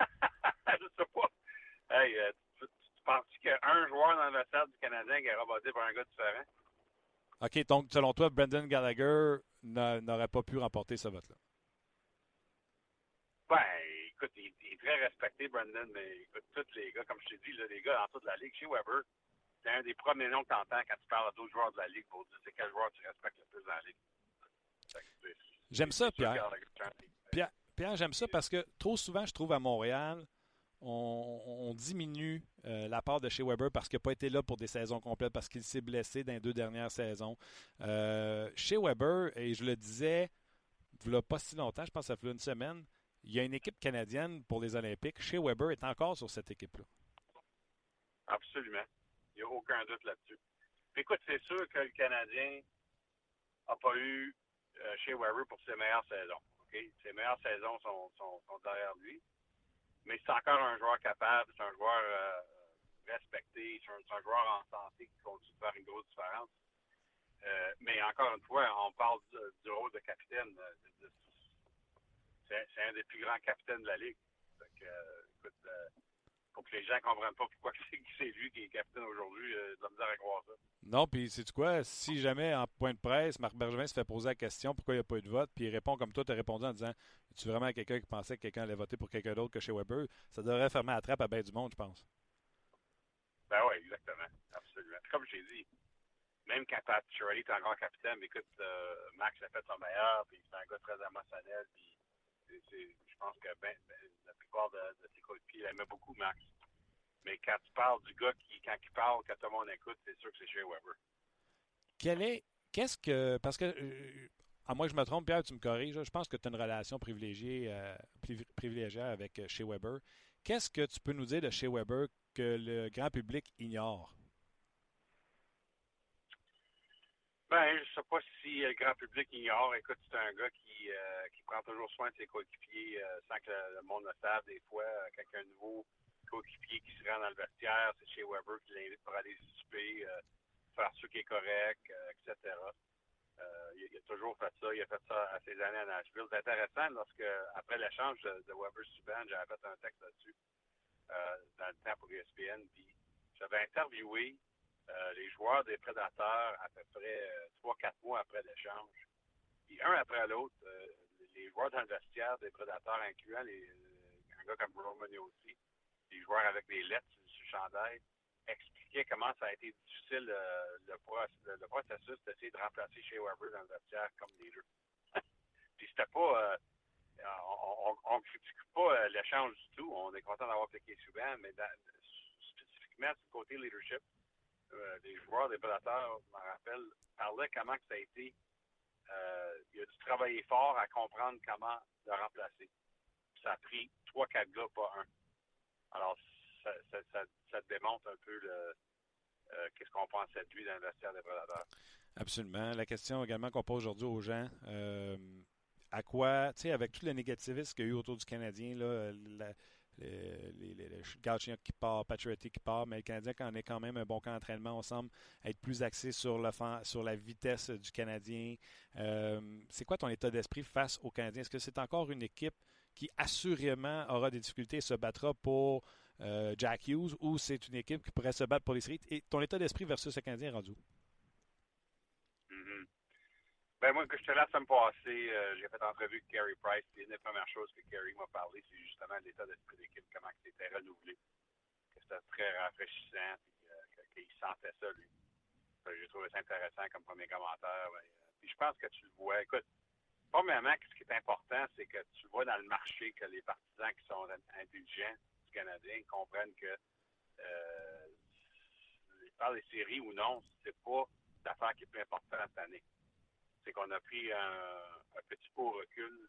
Je sais pas. Hey, euh, tu, penses qu'il y a un joueur dans le stade du Canadien qui a voté pour un gars différent? OK, donc selon toi, Brendan Gallagher n'aurait pas pu remporter ce vote-là? Ben, écoute, il, est très respecté, Brendan, mais écoute, tous les gars, comme je t'ai dit, là, les gars dans toute la Ligue, chez Weber, c'est un des premiers noms que tu entends quand tu parles à d'autres joueurs de la Ligue pour dire c'est quel joueur tu respectes le plus dans la Ligue. J'aime ça, Pierre. Pierre, Pierre j'aime ça parce que trop souvent, je trouve à Montréal, on, diminue euh, la part de chez Weber parce qu'il n'a pas été là pour des saisons complètes, parce qu'il s'est blessé dans les deux dernières saisons. Euh, chez Weber, et je le disais, il pas si longtemps, je pense que ça fait une semaine, il y a une équipe canadienne pour les Olympiques. Chez Weber est encore sur cette équipe-là. Absolument. Il n'y a aucun doute là-dessus. Écoute, c'est sûr que le Canadien n'a pas eu euh, chez Weber pour ses meilleures saisons. Ses meilleures saisons sont derrière lui mais c'est encore un joueur capable, c'est un joueur euh, respecté, c'est un, joueur en santé qui continue de faire une grosse différence. Euh, mais encore une fois, on parle du, rôle de capitaine. Euh, c'est un des plus grands capitaines de la Ligue. Pour que les gens ne comprennent pas pourquoi c'est lui qui est capitaine aujourd'hui, de la misère à croire ça. Non, puis c'est quoi? Si jamais en point de presse, Marc Bergevin se fait poser la question pourquoi il n'y a pas eu de vote, puis il répond comme toi, tu as répondu en disant tu vraiment quelqu'un qui pensait que quelqu'un allait voter pour quelqu'un d'autre que chez Weber, ça devrait fermer la trappe à bien du monde, je pense. Ben oui, exactement. Absolument. Comme j'ai dit, même quand Pat Shirley est encore capitaine, mais écoute, euh, Max a fait son meilleur, puis c'est un gars très émotionnel, puis je pense que ben, ben, la plupart de, de ses coéquipiers aimaient beaucoup Max. Mais quand tu parles du gars qui, quand il parle, quand tout le monde écoute, c'est sûr que c'est Shea Weber. Quel est. Qu'est-ce que. Parce que. Euh, à moins que je me trompe, Pierre, tu me corriges. Je pense que tu as une relation privilégiée, euh, privilégiée avec euh, Shea Weber. Qu'est-ce que tu peux nous dire de Shea Weber que le grand public ignore? Ben, je sais pas si le grand public ignore. Écoute, c'est un gars qui, qui prend toujours soin de ses coéquipiers sans que le, monde le sache. Des fois, quelqu'un nouveau coéquipier qui se rend dans le vestiaire, c'est chez Weber qui l'invite pour aller souper, euh, faire ce qui est correct, euh, etc. Euh, il, a toujours fait ça. Il a fait ça à ses années à Nashville. C'est intéressant lorsque, après l'échange de, de Weber-Subban, j'avais fait un texte là-dessus dans le temps pour ESPN. Puis j'avais interviewé les joueurs des Prédateurs à peu près trois, quatre mois après l'échange. Puis un après l'autre, les joueurs dans le vestiaire des Prédateurs, incluant les, un gars comme Romano aussi, des joueurs avec des lettres sur le chandail expliquaient comment ça a été difficile euh, le, processus d'essayer de remplacer chez Weber dans le vestiaire comme leader. Puis c'était pas. Euh, on ne critique pas euh, l'échange du tout. On est content d'avoir cliqué souvent, mais spécifiquement sur le côté leadership, les joueurs des prédateurs, je me rappelle, parlaient comment ça a été. il a dû travailler fort à comprendre comment le remplacer. Ça a pris trois, quatre gars, pas un. Alors, ça, ça, démontre un peu euh, qu'est-ce qu'on pense de lui dans le des prédateurs. Absolument. La question également qu'on pose aujourd'hui aux gens, euh, à quoi, tu sais, avec tout le négativisme qu'il y a eu autour du Canadien, là, les, les, qui part, Patriotti qui part, mais le Canadien, quand on est quand même un bon camp d'entraînement, on semble être plus axé sur, le, sur la vitesse du Canadien. Euh, c'est quoi ton état d'esprit face au Canadien? Est-ce que c'est encore une équipe qui assurément aura des difficultés et se battra pour euh, Jack Hughes ou c'est une équipe qui pourrait se battre pour les séries? Et ton état d'esprit versus le Canadien rendu. Ben moi, que je te laisse me passer, euh, j'ai fait entrevue avec Carey Price. Une des premières choses que Carey m'a parlé, c'est justement l'état d'esprit de l'équipe, comment c'était renouvelé, que c'était très rafraîchissant, puis euh, qu'il sentait ça, lui. J'ai trouvé ça intéressant comme premier commentaire. Puis je pense que tu le vois. Écoute, Premièrement, ce qui est important, c'est que tu vois dans le marché que les partisans qui sont intelligents du Canadien comprennent que euh, par les séries ou non, c'est pas l'affaire qui est plus importante cette année. C'est qu'on a pris un, petit pot recul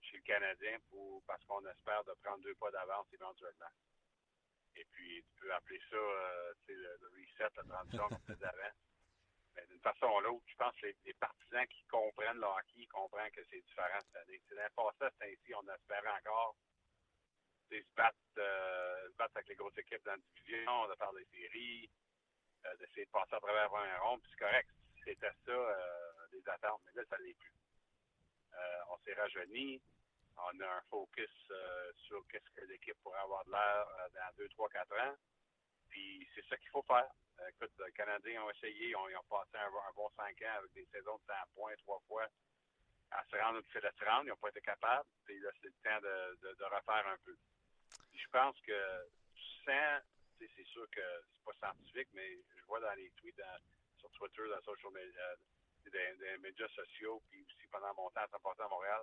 chez le Canadien pour parce qu'on espère de prendre deux pas d'avance éventuellement. Et puis, tu peux appeler ça euh, le, reset, la transition comme tu avant. Mais d'une façon ou l'autre, je pense que les, partisans qui comprennent le hockey comprennent que c'est différent cette année. C'est l'important, c'est ainsi, on espère encore se battre, euh, se battre avec les grosses équipes dans la division, de faire des séries, euh, d'essayer de passer à travers un rond, puis c'est correct. C'était ça, les attentes, mais là, ça ne l'est plus. Euh, on s'est rajeuni, on a un focus euh, sur qu'est-ce que l'équipe pourrait avoir de l'air euh, dans 2, 3, 4 ans. Puis c'est ça qu'il faut faire. Écoute, les Canadiens ont essayé, ils ont passé un, bon 5 ans avec des saisons de 100 points trois fois à se rendre au de se rendre. Ils n'ont pas été capables. Puis là, c'est le temps de, refaire un peu. je pense que sans, c'est sûr que c'est pas scientifique, mais je vois dans les tweets sur Twitter, dans social media, des, médias sociaux, puis aussi pendant mon temps à à Montréal,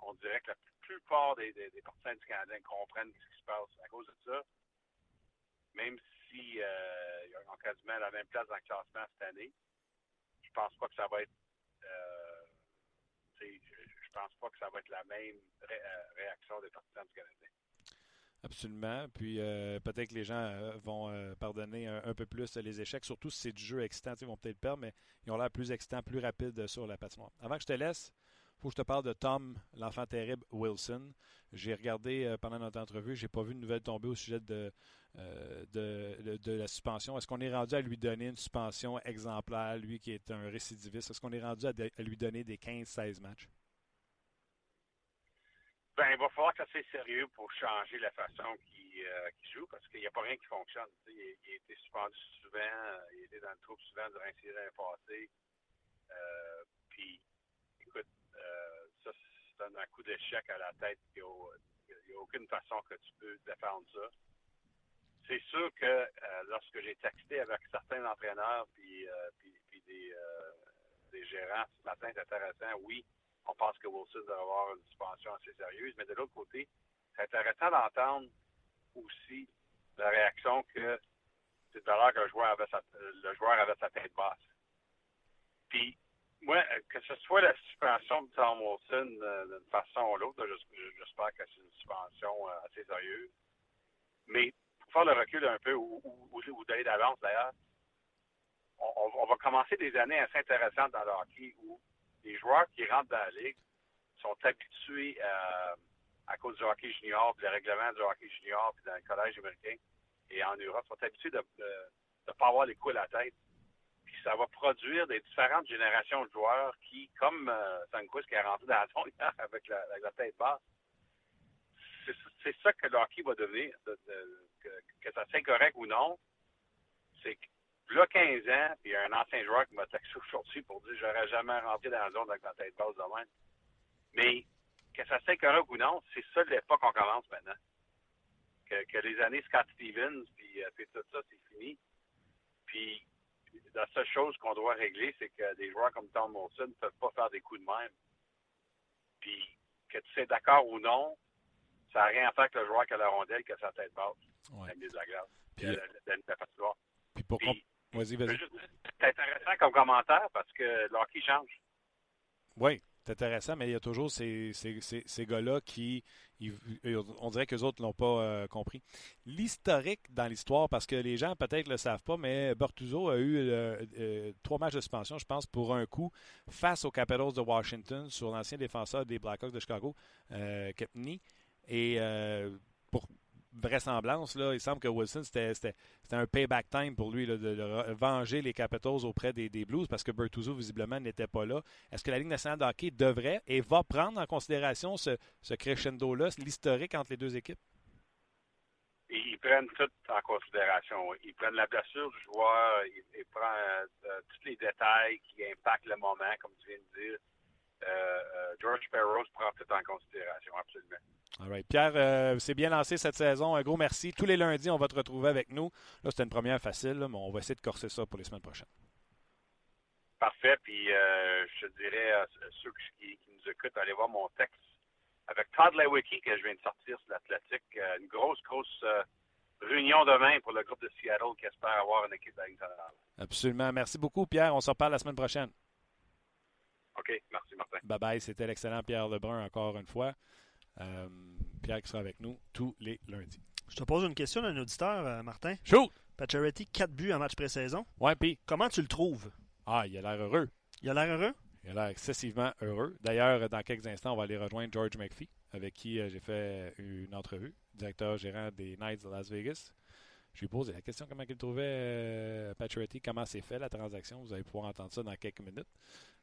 on dirait que la plupart des partisans du Canadien comprennent ce qui se passe. À cause de ça, même si euh, ils ont quasiment la même place dans le classement cette année, je pense pas que ça va être euh, je pense pas que ça va être la même euh, réaction des partisans du Canadien. Absolument. Puis euh, peut-être que les gens vont pardonner un, peu plus les échecs, surtout si c'est du jeu excitant. Ils vont peut-être perdre, mais ils ont l'air plus excitants, plus rapides sur la patinoire. Avant que je te laisse, faut que je te parle de Tom, l'enfant terrible Wilson. J'ai regardé euh, pendant notre entrevue, j'ai pas vu de nouvelles tomber au sujet de, euh, de, de, la suspension. Est-ce qu'on est rendu à lui donner une suspension exemplaire, lui qui est un récidiviste? Est-ce qu'on est rendu à, lui donner des 15-16 matchs? Ben, il va falloir que ça soit sérieux pour changer la façon qu'il euh, joue parce qu'il n'y a pas rien qui fonctionne. Il, il, a été suspendu souvent, il était dans le troupe souvent durant les saisons passées. puis euh, ça, c'est un, coup d'échec à la tête. Il n'y a, aucune façon que tu peux défendre ça. C'est sûr que euh, lorsque j'ai texté avec certains entraîneurs puis, euh, puis, des, des, gérants ce matin, c'est intéressant. Oui, on pense que Wilson doit avoir une suspension assez sérieuse, mais de l'autre côté, c'est intéressant d'entendre aussi la réaction que c'est l'heure que le joueur avait sa, le joueur avait sa tête basse. Puis, moi, que ce soit la suspension de Tom Wilson euh, d'une façon ou l'autre, j'espère que c'est une suspension euh, assez sérieuse. Mais pour faire le recul un peu, ou, ou, ou d'aller d'avance d'ailleurs, on, on, va commencer des années assez intéressantes dans le hockey où les joueurs qui rentrent dans la ligue sont habitués à, à cause du hockey junior, puis le règlement du hockey junior, puis dans le collège américain et en Europe, sont habitués de ne pas avoir les coups à la tête. Puis ça va produire des différentes générations de joueurs qui, comme euh, qui est rentré dans la zone avec la, la tête basse, c'est ça que le hockey va devenir, de, de, que, que, ça soit correct ou non. C'est que là, 15 ans, puis il y a un ancien joueur qui m'a taxé aujourd'hui pour dire j'aurais jamais rentré dans la zone avec la tête basse de même. Mais que ça soit correct ou non, c'est ça l'époque qu'on commence maintenant. Que, que, les années Scott Stevens, puis, euh, puis tout ça, c'est fini. Puis la seule chose qu'on doit régler, c'est que des joueurs comme Tom Molson ne peuvent pas faire des coups de même. Puis que tu sais d'accord ou non, ça n'a rien à faire avec le joueur qui a la rondelle, qui a sa tête basse. Ouais. de la glace. Puis, euh, puis pour puis, Vas-y, vas-y. C'est intéressant comme commentaire parce que le hockey change. Oui, c'est intéressant, mais il y a toujours ces, ces, ces, ces gars-là qui, ils, on dirait que les autres ne l'ont pas euh, compris. L'historique dans l'histoire, parce que les gens peut-être ne le savent pas, mais Bertuzzo a eu euh, euh, trois matchs de suspension, je pense, pour un coup, face aux Capitals de Washington sur l'ancien défenseur des Blackhawks de Chicago, Kepney. Et vraisemblance, là, il semble que Wilson, c'était un payback time pour lui là, de, venger les Capitals auprès des, des Blues parce que Bertuzzo, visiblement, n'était pas là. Est-ce que la Ligue nationale de hockey devrait et va prendre en considération ce, ce crescendo-là, l'historique entre les deux équipes? Ils prennent tout en considération. Ils prennent la blessure du joueur, ils, ils prennent euh, tous les détails qui impactent le moment, comme tu viens de dire. George Perros prend tout en considération, absolument. All right. Pierre, euh, c'est bien lancé cette saison. Un gros merci. Tous les lundis, on va te retrouver avec nous. Là, c'était une première facile, là, mais on va essayer de corser ça pour les semaines prochaines. Parfait. Puis, euh, je te dirais à ceux qui, qui, nous écoutent, allez voir mon texte avec Todd Lewicki que je viens de sortir sur l'Atlantique. Euh, une grosse, grosse réunion demain pour le groupe de Seattle qui espère avoir une équipe. Absolument. Merci beaucoup, Pierre. On se reparle la semaine prochaine. OK. Merci, Martin. Bye bye. C'était l'excellent Pierre Lebrun encore une fois. Euh, Pierre qui sera avec nous tous les lundis. Je te pose une question d'un auditeur, euh, Martin. Shoot! Pacioretty, 4 buts en match pré-saison. Ouais, puis. Comment tu le trouves? Ah, il a l'air heureux. Il a l'air heureux? Il a l'air excessivement heureux. D'ailleurs, dans quelques instants, on va aller rejoindre George McPhee, avec qui euh, j'ai fait une entrevue, directeur gérant des Knights de Las Vegas. Je lui ai posé la question comment il trouvait euh, Pacioretty, comment c'est fait la transaction? Vous allez pouvoir entendre ça dans quelques minutes.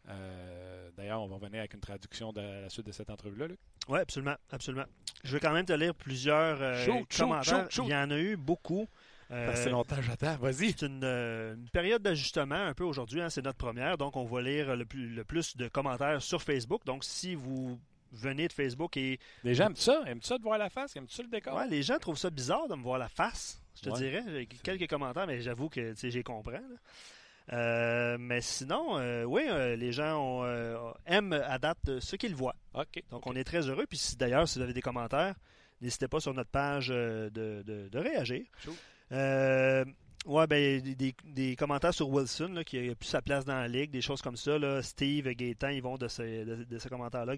Euh, D'ailleurs, on va revenir avec une traduction de la suite de cette entrevue-là, Luc. Oui, absolument, absolument. Je vais quand même te lire plusieurs euh, shoot, commentaires. Shoot, shoot, Il y en a eu beaucoup. Euh, c'est longtemps, j'attends. Vas-y. C'est une, euh, une, période d'ajustement un peu aujourd'hui. Hein, c'est notre première. Donc, on va lire le plus, le plus, de commentaires sur Facebook. Donc, si vous venez de Facebook et. Les gens aiment ça. Aiment ça de voir la face? Aiment ça le décor? Ouais, les gens trouvent ça bizarre de me voir la face. Je te Ouais. dirais. J'ai quelques commentaires, mais j'avoue que j'ai compris. Euh, mais sinon, euh, oui, euh, les gens ont, aiment à date ce qu'ils voient. Donc, on est très heureux. Puis, si, d'ailleurs, si vous avez des commentaires, n'hésitez pas sur notre page de, de- de réagir. Ouais, ben, des, commentaires sur Wilson, là, qui a plus sa place dans la ligue, des choses comme ça. Là. Steve et Gaétan, ils vont de ces, de, de ces commentaires-là.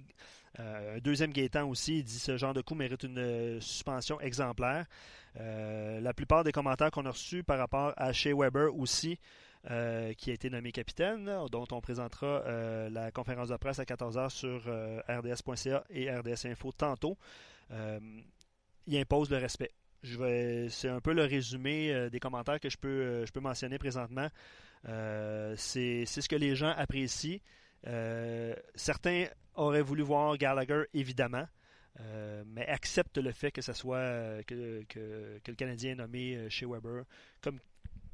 Un deuxième Gaétan aussi, il dit ce genre de coup mérite une suspension exemplaire. La plupart des commentaires qu'on a reçus par rapport à Shea Weber aussi, euh, qui a été nommé capitaine, dont on présentera euh, la conférence de presse à 14h sur euh, rds.ca et RDS Info tantôt. Il impose le respect. C'est un peu le résumé des commentaires que je peux, mentionner présentement. C'est, ce que les gens apprécient. Certains auraient voulu voir Gallagher, évidemment, mais acceptent le fait que ce soit que, le Canadien est nommé chez Weber comme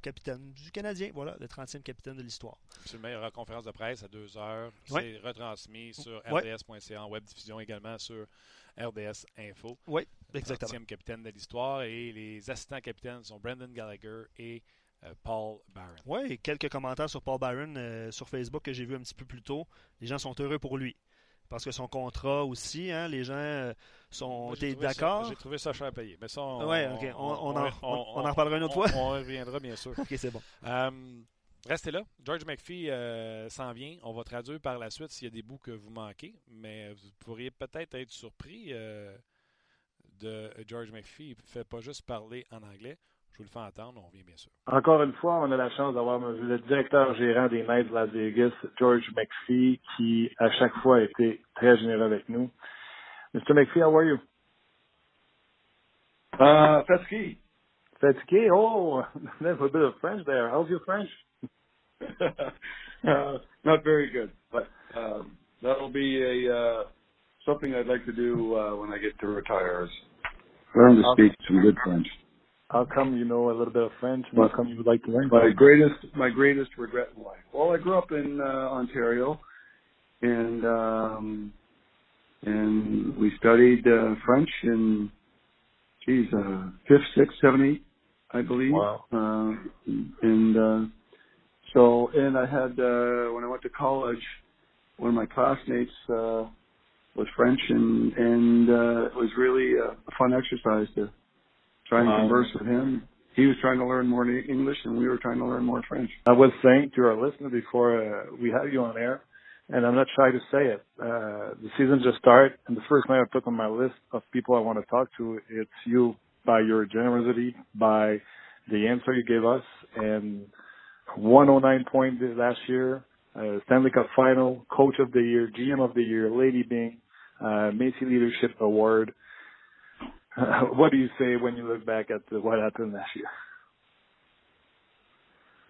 capitaine du Canadien. Voilà, le 30e capitaine de l'histoire. Aura une conférence de presse à 2 heures. Ouais. C'est retransmis sur rds.ca en web diffusion également sur RDS Info. Oui, Le exactement. 30e capitaine de l'histoire. Et les assistants capitaines sont Brendan Gallagher et euh, Paul Barron. Oui, quelques commentaires sur Paul Byron euh, sur Facebook que j'ai vu un petit peu plus tôt. Les gens sont heureux pour lui. Parce que son contrat aussi, hein, les gens euh, sont d'accord? J'ai trouvé ça cher à payer. Mais ça, on, Ouais, ok. On- on en- on- on en reparlera une autre fois. On reviendra, bien sûr. Ok, c'est bon. Euh, restez là. George McPhee euh, s'en vient. On va traduire par la suite s'il y a des bouts que vous manquez. Mais vous pourriez peut-être être surpris euh, de George McPhee. Il ne fait pas juste parler en anglais. Je vous le fais entendre. On revient bien sûr. Encore une fois, on a la chance d'avoir le directeur gérant des Knights de Las Vegas, George McPhee, qui à chaque fois a été très généreux avec nous. Mr. McPhee, how are you? Uh, fatigué. Fatigué? Oh, there's a bit of French there. How's your French? uh, not very good, but um, that'll be a uh, something I'd like to do uh, when I get to retire. Is learn to speak some good French. How come you know a little bit of French? and How come you would like to learn? My greatest, my greatest regret in life. Well, I grew up in uh, Ontario, and um, and we studied uh, French in, geez, uh, fifth, sixth, seventh, eighth, I believe. Wow. Uh, and uh, so, and I had uh, when I went to college, one of my classmates uh, was French, and and uh, it was really a fun exercise to try to Wow. converse with him. He was trying to learn more English, and we were trying to learn more French. I was saying to our listener before uh, we had you on air, and I'm not shy to say it. Uh, the season just started, and the first name I put on my list of people I want to talk to, it's you by your generosity, by the answer you gave us, and 109 points last year, uh, Stanley Cup final, Coach of the Year, GM of the Year, Lady Bing, uh, Macy Leadership Award. what do you say when you look back at the, what happened last year?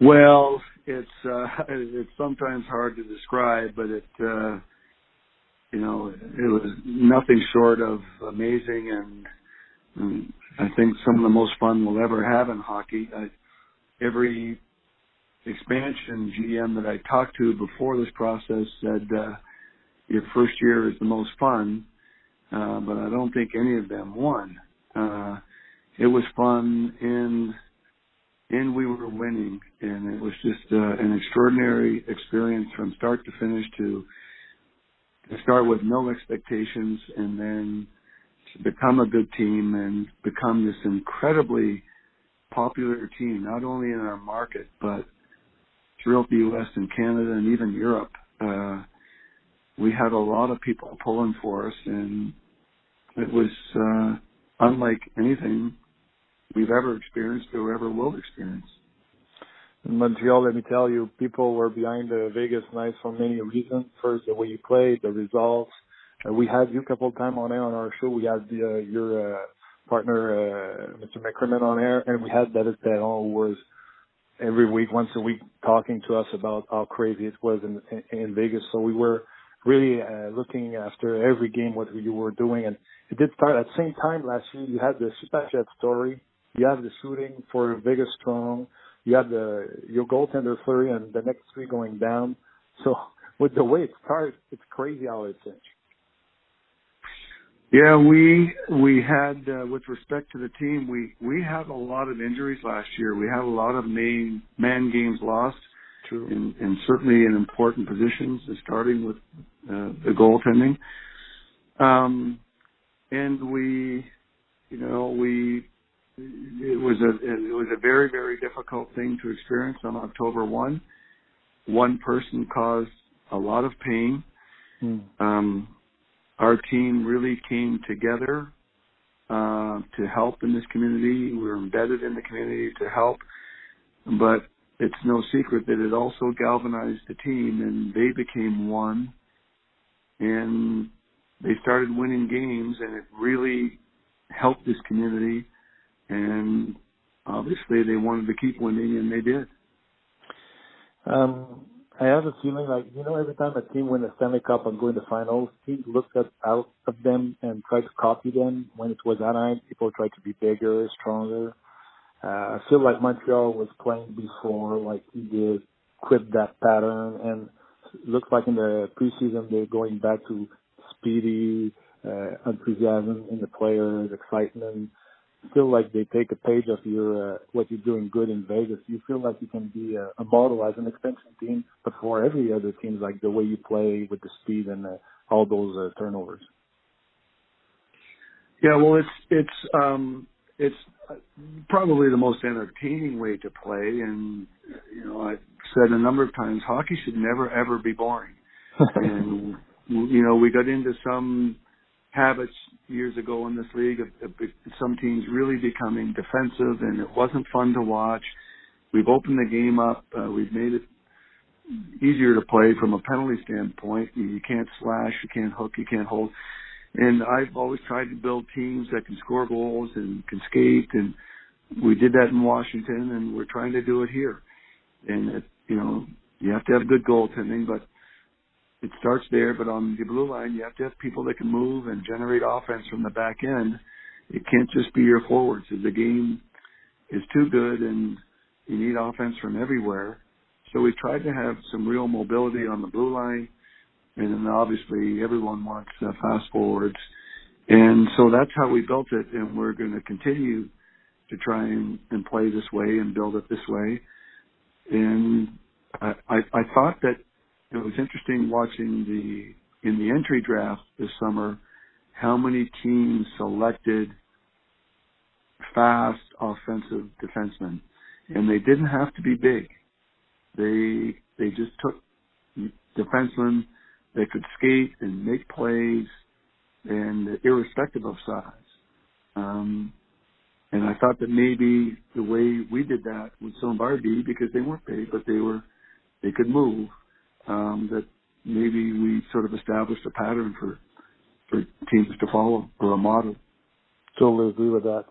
Well, it's uh, it's sometimes hard to describe, but it uh, you know it was nothing short of amazing, and, and I think some of the most fun we'll ever have in hockey. I, every expansion GM that I talked to before this process said uh, your first year is the most fun, uh, but I don't think any of them won. Uh, it was fun and and we were winning, and it was just uh, an extraordinary experience from start to finish. To to start with no expectations, and then to become a good team and become this incredibly popular team, not only in our market but throughout the U.S. and Canada and even Europe. Uh, we had a lot of people pulling for us, and it was uh, unlike anything we've ever experienced or ever will experience. In Montreal, let me tell you, people were behind the Vegas Knights for many reasons. First, the way you played, the results. Uh, we had you a couple of times on air on our show. We had the, uh, your uh, partner, uh, Mr. McCrimmon, on air, and we had David Perron, who was every week, once a week, talking to us about how crazy it was in, in, in Vegas. So we were really uh, looking after every game what you were doing, and it did start at the same time last year. You had the Superchat story. You have the shooting for Vegas Strong. You have the your goaltender Flurry and the next three going down. So with the way it started, it's crazy how it changed. Yeah, we we had uh, with respect to the team, we we had a lot of injuries last year. We had a lot of main man games lost, True. and, and certainly in important positions, uh, starting with uh, the goaltending. Um, and we, you know, we it was a it was a very very difficult thing to experience on October one. One person caused a lot of pain. Hmm. Um, our team really came together uh, to help in this community. We were embedded in the community to help, but it's no secret that it also galvanized the team, and they became one, and they started winning games, and it really helped this community. And obviously, they wanted to keep winning, and they did. Um, I have a feeling like you know every time a team wins a Stanley Cup and go in the finals, teams look at out of them and try to copy them. When it was Anaheim, people tried to be bigger, stronger. Uh, I feel like Montreal was playing before, like he did, quit that pattern, and looks like in the preseason they're going back to speedy uh, enthusiasm in the players, excitement. feel like they take a page of your uh, what you're doing good in Vegas. You feel like you can be a, a model as an expansion team, but for every other team, like the way you play with the speed and uh, all those uh, turnovers. Yeah, well, it's it's um, it's probably the most entertaining way to play, and you know I've said a number of times, hockey should never ever be boring. and you know we got into some habits years ago in this league of, of some teams really becoming defensive, and it wasn't fun to watch. We've opened the game up. Uh, we've made it easier to play from a penalty standpoint. You can't slash, you can't hook, you can't hold. And I've always tried to build teams that can score goals and can skate, and we did that in Washington, and we're trying to do it here. And it, you know, you have to have good goaltending, but it starts there, but on the blue line, you have to have people that can move and generate offense from the back end. It can't just be your forwards. The game is too good, and you need offense from everywhere. So we tried to have some real mobility on the blue line, and then obviously everyone wants uh, fast forwards, and so that's how we built it, and we're going to continue to try and, and play this way and build it this way. And I, I, I thought that it was interesting watching the in the entry draft this summer how many teams selected fast offensive defensemen. And they didn't have to be big. They they just took defensemen that could skate and make plays and irrespective of size um and I thought that maybe the way we did that with Sombardi because they weren't big but they were they could move um, that maybe we sort of established a pattern for for teams to follow or a model. Totally agree with that.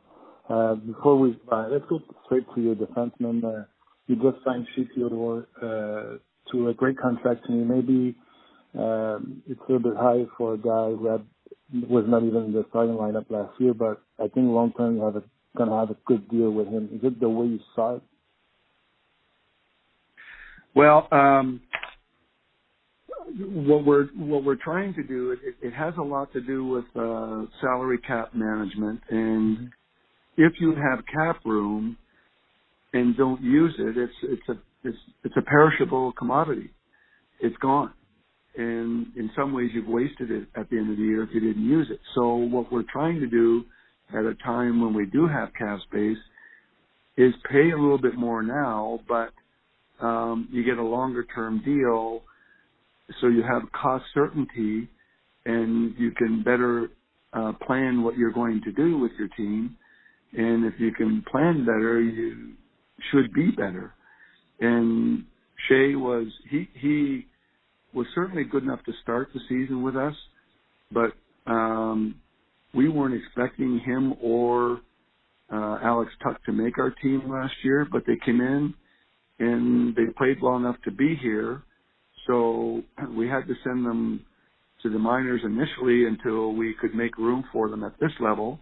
Uh, before we uh, let's go straight to your defenseman. Uh, you just signed Shea Theodore uh, to a great contract to me. Maybe um, it's a little bit high for a guy who had, was not even in the starting lineup last year, but I think long term you have a gonna have a good deal with him. Is it the way you saw it? Well, um, what we're what we're trying to do it, it has a lot to do with uh, salary cap management and mm-hmm. if you have cap room and don't use it it's it's a it's it's a perishable commodity it's gone and in some ways you've wasted it at the end of the year if you didn't use it so what we're trying to do at a time when we do have cap space is pay a little bit more now but um, you get a longer term deal so you have cost certainty and you can better uh, plan what you're going to do with your team. And if you can plan better, you should be better. And Shea was he he was certainly good enough to start the season with us, but um, we weren't expecting him or uh, Alex Tuck to make our team last year. But they came in and they played well enough to be here so we had to send them to the minors initially until we could make room for them at this level.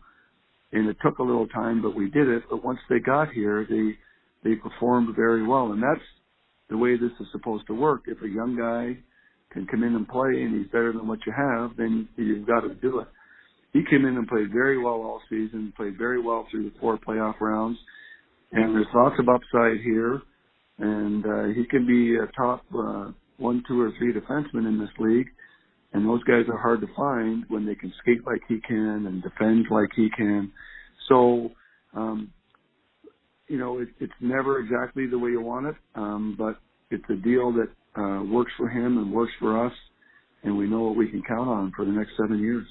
And it took a little time, but we did it. But once they got here, they they performed very well, and that's the way this is supposed to work. If a young guy can come in and play and he's better than what you have, then you've got to do it. He came in and played very well all season, played very well through the four playoff rounds, and there's lots of upside here. And uh, he can be a top uh, one, two, or three defensemen in this league, and those guys are hard to find when they can skate like he can and defend like he can. So, um, you know, it, it's never exactly the way you want it, um, but it's a deal that uh, works for him and works for us, and we know what we can count on for the next seven years.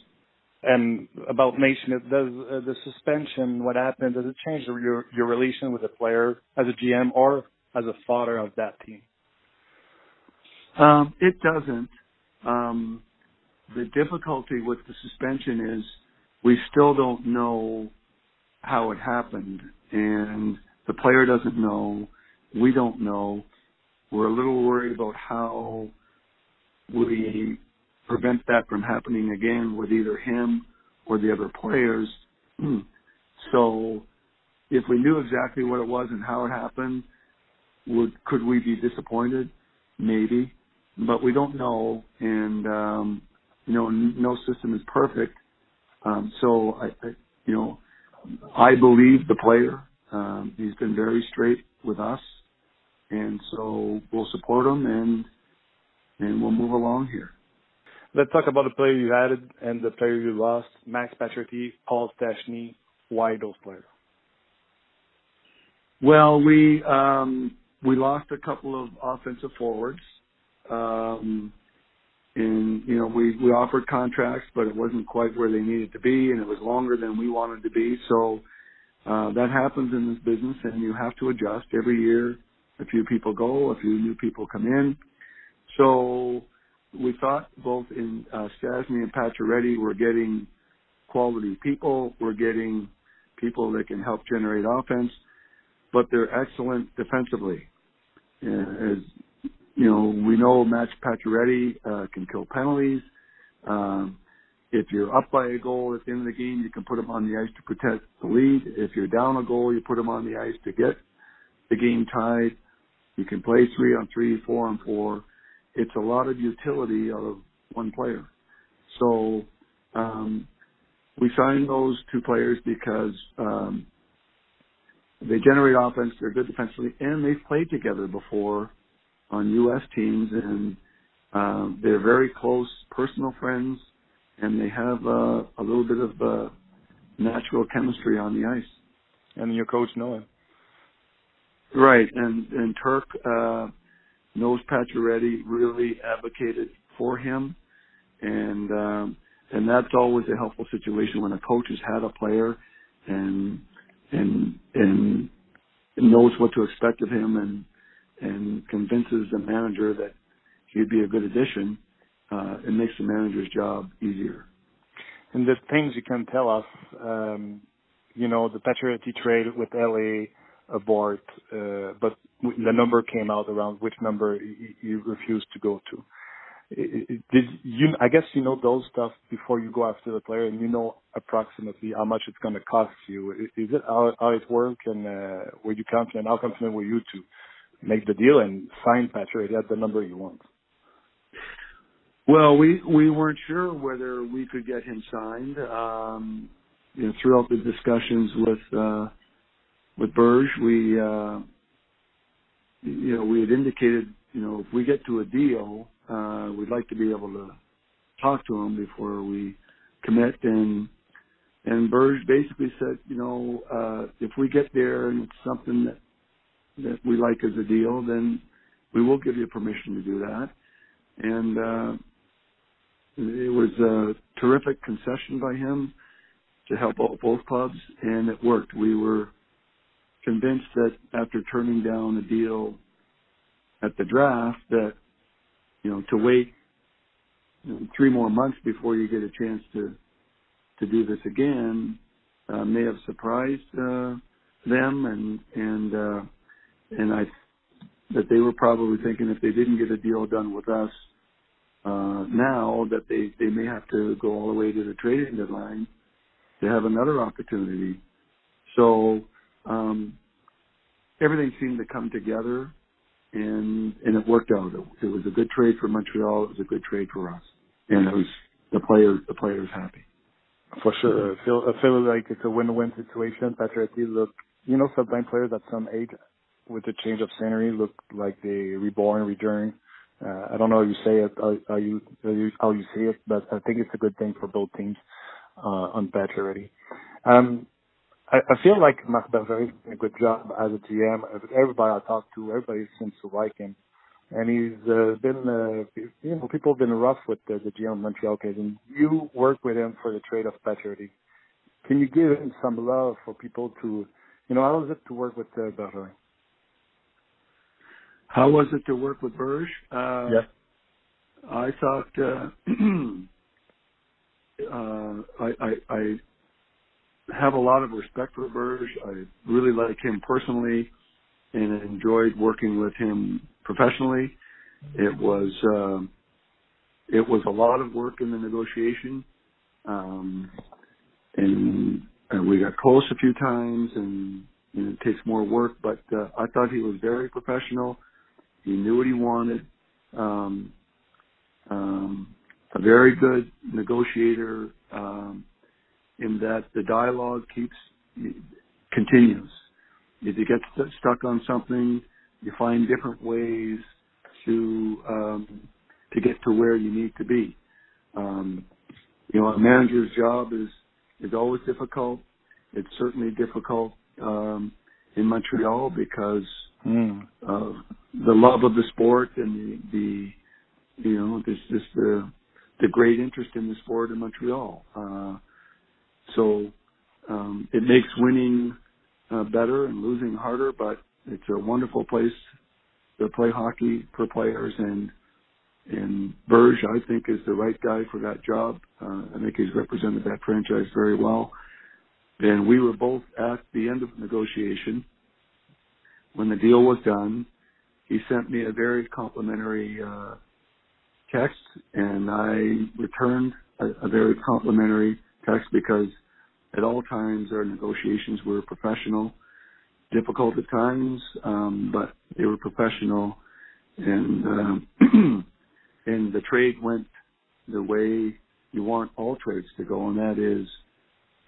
And about Mason, does uh, the suspension, what happened, does it change your your relation with the player as a GM or as a father of that team? Um, it doesn't. Um, the difficulty with the suspension is we still don't know how it happened, and the player doesn't know. We don't know. We're a little worried about how we prevent that from happening again with either him or the other players. so, if we knew exactly what it was and how it happened, would could we be disappointed? Maybe but we don't know, and um, you know, no system is perfect. Um, so I, I, you know, I believe the player. Um, he's been very straight with us, and so we'll support them and and we'll move along here. Let's talk about the player you added and the player you lost. Max Pacioretty, Paul Stastny. Why those players? Well, we um, we lost a couple of offensive forwards. Um, and you know we we offered contracts, but it wasn't quite where they needed to be, and it was longer than we wanted to be. So uh, that happens in this business, and you have to adjust every year. A few people go, a few new people come in. So we thought both in uh, Stastny and Pacioretty we're getting quality people. We're getting people that can help generate offense, but they're excellent defensively. As you know, we know Max Pacioretty uh, can kill penalties. Um, if you're up by a goal at the end of the game, you can put him on the ice to protect the lead. If you're down a goal, you put him on the ice to get the game tied. You can play three on three, four on four. It's a lot of utility out of one player. So um, we signed those two players because um, they generate offense, they're good defensively, and they've played together before on U.S. teams, and uh, they're very close personal friends, and they have uh, a little bit of uh, natural chemistry on the ice. And your coach know him. Right, and and Turk uh, knows Pacioretty, really advocated for him, and um, and that's always a helpful situation when a coach has had a player and and and knows what to expect of him and and convinces the manager that he'd be a good addition, uh, it makes the manager's job easier. And the things you can tell us, um, you know, the Pacioretty trade with LA abort, uh, but the number came out around which number you refused to go to. Did you? I guess you know those stuff before you go after the player, and you know approximately how much it's going to cost you. Is it how, how it works, and uh, were you confident? How confident were you to make the deal and sign Patrick at the number you want? Well, we we weren't sure whether we could get him signed. Um, you know, throughout the discussions with uh, with Burge, we uh, you know we had indicated you know if we get to a deal, uh, we'd like to be able to talk to him before we commit and and Burge basically said, you know, uh, if we get there and it's something that that we like as a deal, then we will give you permission to do that. And uh, it was a terrific concession by him to help both clubs, and it worked. We were convinced that after turning down a deal at the draft, that you know to wait you know, three more months before you get a chance to to do this again uh, may have surprised uh, them, and and uh, and I that they were probably thinking if they didn't get a deal done with us uh, now, that they they may have to go all the way to the trading deadline to have another opportunity. So um, everything seemed to come together, and and it worked out. It, it was a good trade for Montreal. It was a good trade for us, and it was the players the players happy. For sure, I feel I feel like it's a win-win situation. Patrick, look, you know, sometimes players at some age with the change of scenery look like they reborn, return. Uh, I don't know how you say it, how, how you how you see it, but I think it's a good thing for both teams uh, on patch already. Um, I, I feel like is doing a good job as a GM. Everybody I talk to, everybody seems to like him, and he's uh, been uh, you know people have been rough with the, the GM of Montreal case, and you work with him for the trade of Pacioretty. Can you give him some love for people to, you know, how was it to work with uh, Bergevin? How was it to work with Berge? Uh, yeah. I thought uh, uh, I, I, I have a lot of respect for Burge. I really like him personally, and enjoyed working with him professionally. It was uh, it was a lot of work in the negotiation, um, and, and we got close a few times, and, and it takes more work. But uh, I thought he was very professional he knew what he wanted. Um, um, a very good negotiator um, in that the dialogue keeps continues. If you get st- stuck on something, you find different ways to um, to get to where you need to be. Um, you know, a manager's job is is always difficult. It's certainly difficult um, in Montreal because mm. of the love of the sport and the, the you know, there's just the the great interest in the sport in Montreal. Uh, so um, it makes winning uh, better and losing harder, but it's a wonderful place to play hockey for players and and Burge, I think, is the right guy for that job. Uh, I think he's represented that franchise very well. And we were both at the end of the negotiation. When the deal was done, he sent me a very complimentary uh, text, and I returned a, a very complimentary text because at all times our negotiations were professional, difficult at times, um, but they were professional, and um, and the trade went the way you want all trades to go, and that is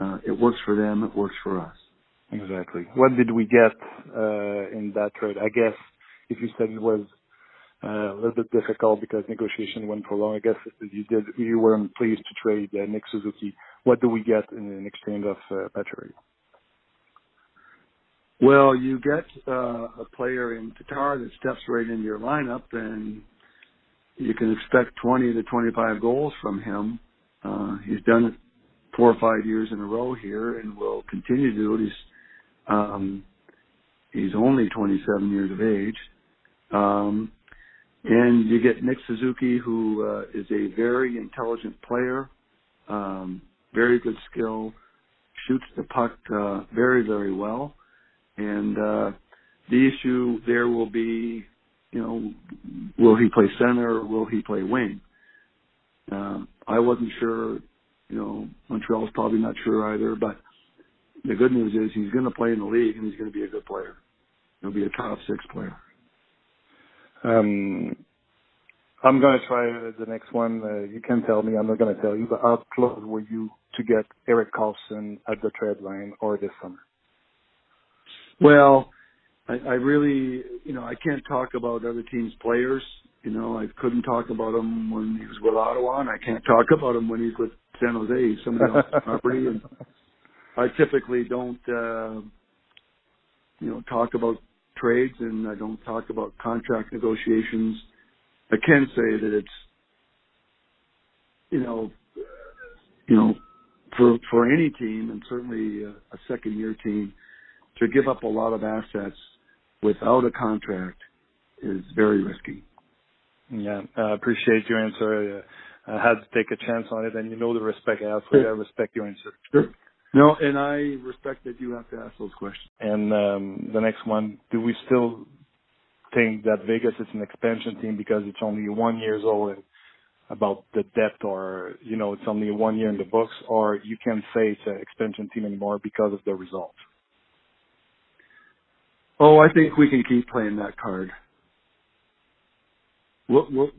uh, it works for them, it works for us. Exactly. What did we get uh, in that trade? I guess if you said it was uh, a little bit difficult because negotiation went for long, I guess you did. You weren't pleased to trade uh, Nick Suzuki. What do we get in, exchange of uh, Patrick? Well, you get uh, a player in Tatar that steps right into your lineup, and you can expect 20 to 25 goals from him. Uh, he's done it four or five years in a row here, and will continue to do it. He's um, he's only 27 years of age, um, and you get Nick Suzuki, who uh, is a very intelligent player, um, very good skill, shoots the puck uh, very very well, and uh, the issue there will be you know, will he play center or will he play wing? Uh, I wasn't sure. You know, Montreal's probably not sure either. But the good news is he's going to play in the league and he's going to be a good player. He'll be a top six player. Um, I'm going to try the next one. Uh, you can tell me. I'm not going to tell you. But how close were you to get Eric Karlsson at the trade line or this summer? Well, I, I really, you know, I can't talk about other teams' players. You know, I couldn't talk about him when he was with Ottawa, and I can't talk about him when he's with San Jose. He's somebody else's property, and I typically don't, uh, you know, talk about trades, and I don't talk about contract negotiations. I can say that it's, you know, you know, for for any team, and certainly a, a second year team, to give up a lot of assets without a contract is very risky. Yeah, I appreciate your answer. Uh, I had to take a chance on it, and you know the respect I have for you. I respect your answer. Sure. No, and I respect that you have to ask those questions. And um, the next one, do we still think that Vegas is an expansion team because it's only one years old and about the depth or, you know, it's only one year in the books, or you can't say it's an expansion team anymore because of the results? Oh, I think we can keep playing that card. We'll, we'll,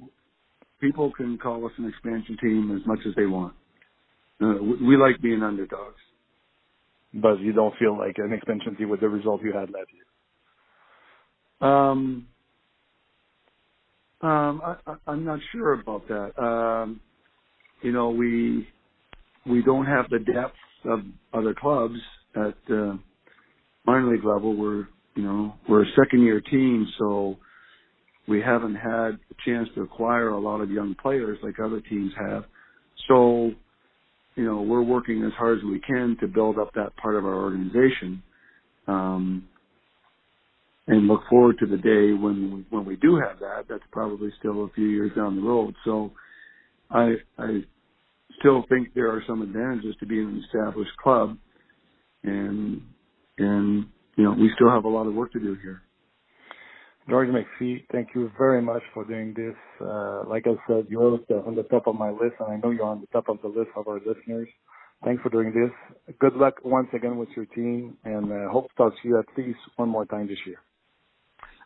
people can call us an expansion team as much as they want. Uh, we, we like being underdogs. But you don't feel like an expansion team with the result you had last year. Um, um, I, I, I'm not sure about that. Um, you know, we we don't have the depth of other clubs at uh, minor league level. We're you know, we're a second year team, so we haven't had a chance to acquire a lot of young players like other teams have. So, you know, we're working as hard as we can to build up that part of our organization. Um, and look forward to the day when we, when we do have that. That's probably still a few years down the road. So, I I still think there are some advantages to being an established club, and and you know, we still have a lot of work to do here. George McPhee, thank you very much for doing this. Uh, like I said, you're on the top of my list, and I know you're on the top of the list of our listeners. Thanks for doing this. Good luck once again with your team, and uh, hope to talk to you at least one more time this year.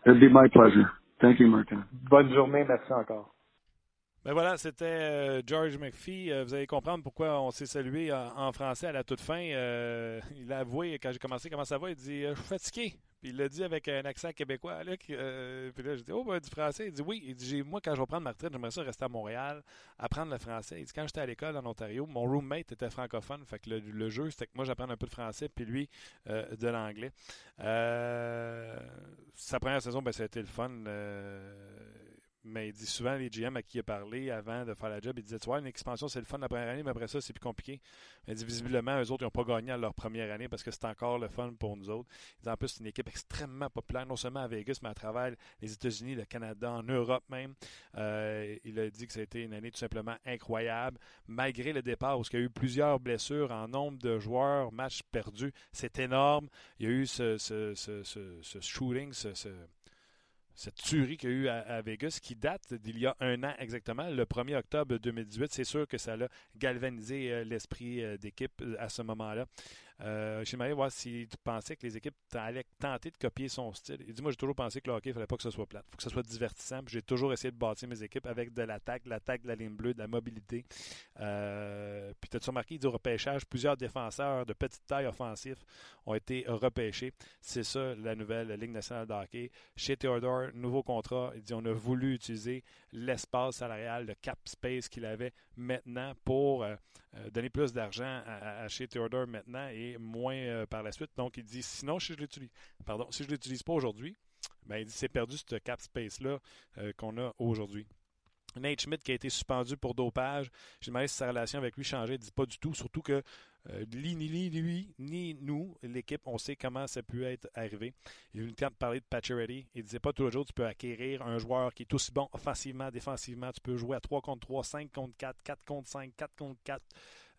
It'd be my pleasure. Thank you, Martin. Bonne journée. Merci encore. Ben voilà, c'était euh, George McPhee. Euh, vous allez comprendre pourquoi on s'est salué en, français à la toute fin. Euh, il a avoué, quand j'ai commencé, comment ça va, il dit Je suis fatigué. Puis il l'a dit avec un accent québécois. Puis là, j'ai dit Oh, ben, du français. Il dit Oui. Il dit Moi, quand je vais prendre ma retraite, j'aimerais ça rester à Montréal, apprendre le français. Il dit Quand j'étais à l'école en Ontario, mon roommate était francophone. Fait que le, jeu, c'était que moi, j'apprends un peu de français, puis lui, de l'anglais. sa première saison, ben, ça a été le fun mais il dit souvent, les GM à qui il a parlé avant de faire la job, il disait Tu vois, une expansion, c'est le fun la première année, mais après ça, c'est plus compliqué. Mais il dit visiblement, eux autres, ils n'ont pas gagné à leur première année parce que c'est encore le fun pour nous autres. Il dit en plus, c'est une équipe extrêmement populaire, non seulement à Vegas, mais à travers les États-Unis, le Canada, en Europe même. Euh, il a dit que ça a été une année tout simplement incroyable, malgré le départ où il y a eu plusieurs blessures en nombre de joueurs, matchs perdus. C'est énorme. Il y a eu ce, ce, ce, ce shooting, ce cette tuerie qu'il y a eu à, Vegas, qui date d'il y a un an exactement, le 1er octobre 2018. C'est sûr que ça a galvanisé euh, l'esprit euh, d'équipe euh, à ce moment-là. Euh, je suis voir si tu pensais que les équipes allaient tenter de copier son style. Il dit Moi, j'ai toujours pensé que le hockey, il ne fallait pas que ce soit plate. Il faut que ce soit divertissant. J'ai toujours essayé de bâtir mes équipes avec de l'attaque, de l'attaque de la ligne bleue, de la mobilité. Euh, puis, tu as remarqué, il dit au repêchage, plusieurs défenseurs de petite taille offensif ont été repêchés. C'est ça, la nouvelle Ligue nationale de hockey. Chez Theodore, nouveau contrat. Il dit On a voulu utiliser l'espace salarial, le cap space qu'il avait maintenant pour euh, donner plus d'argent à, chez Theodore maintenant et moins euh, par la suite. Donc, il dit sinon, si je l'utilise, pardon, si je l'utilise pas aujourd'hui, ben, il dit c'est perdu ce cap space-là euh, qu'on a aujourd'hui. Nate Schmidt qui a été suspendu pour dopage. J'ai demandé si sa relation avec lui changeait. Il dit pas du tout. Surtout que euh, ni, lui, ni nous, l'équipe, on sait comment ça peut être arrivé. Il a temps de parler de Pacioretty. Il disait pas tous les jours tu peux acquérir un joueur qui est aussi bon offensivement, défensivement. Tu peux jouer à 3 contre 3, 5 contre 4, 4 contre 5, 4 contre 4.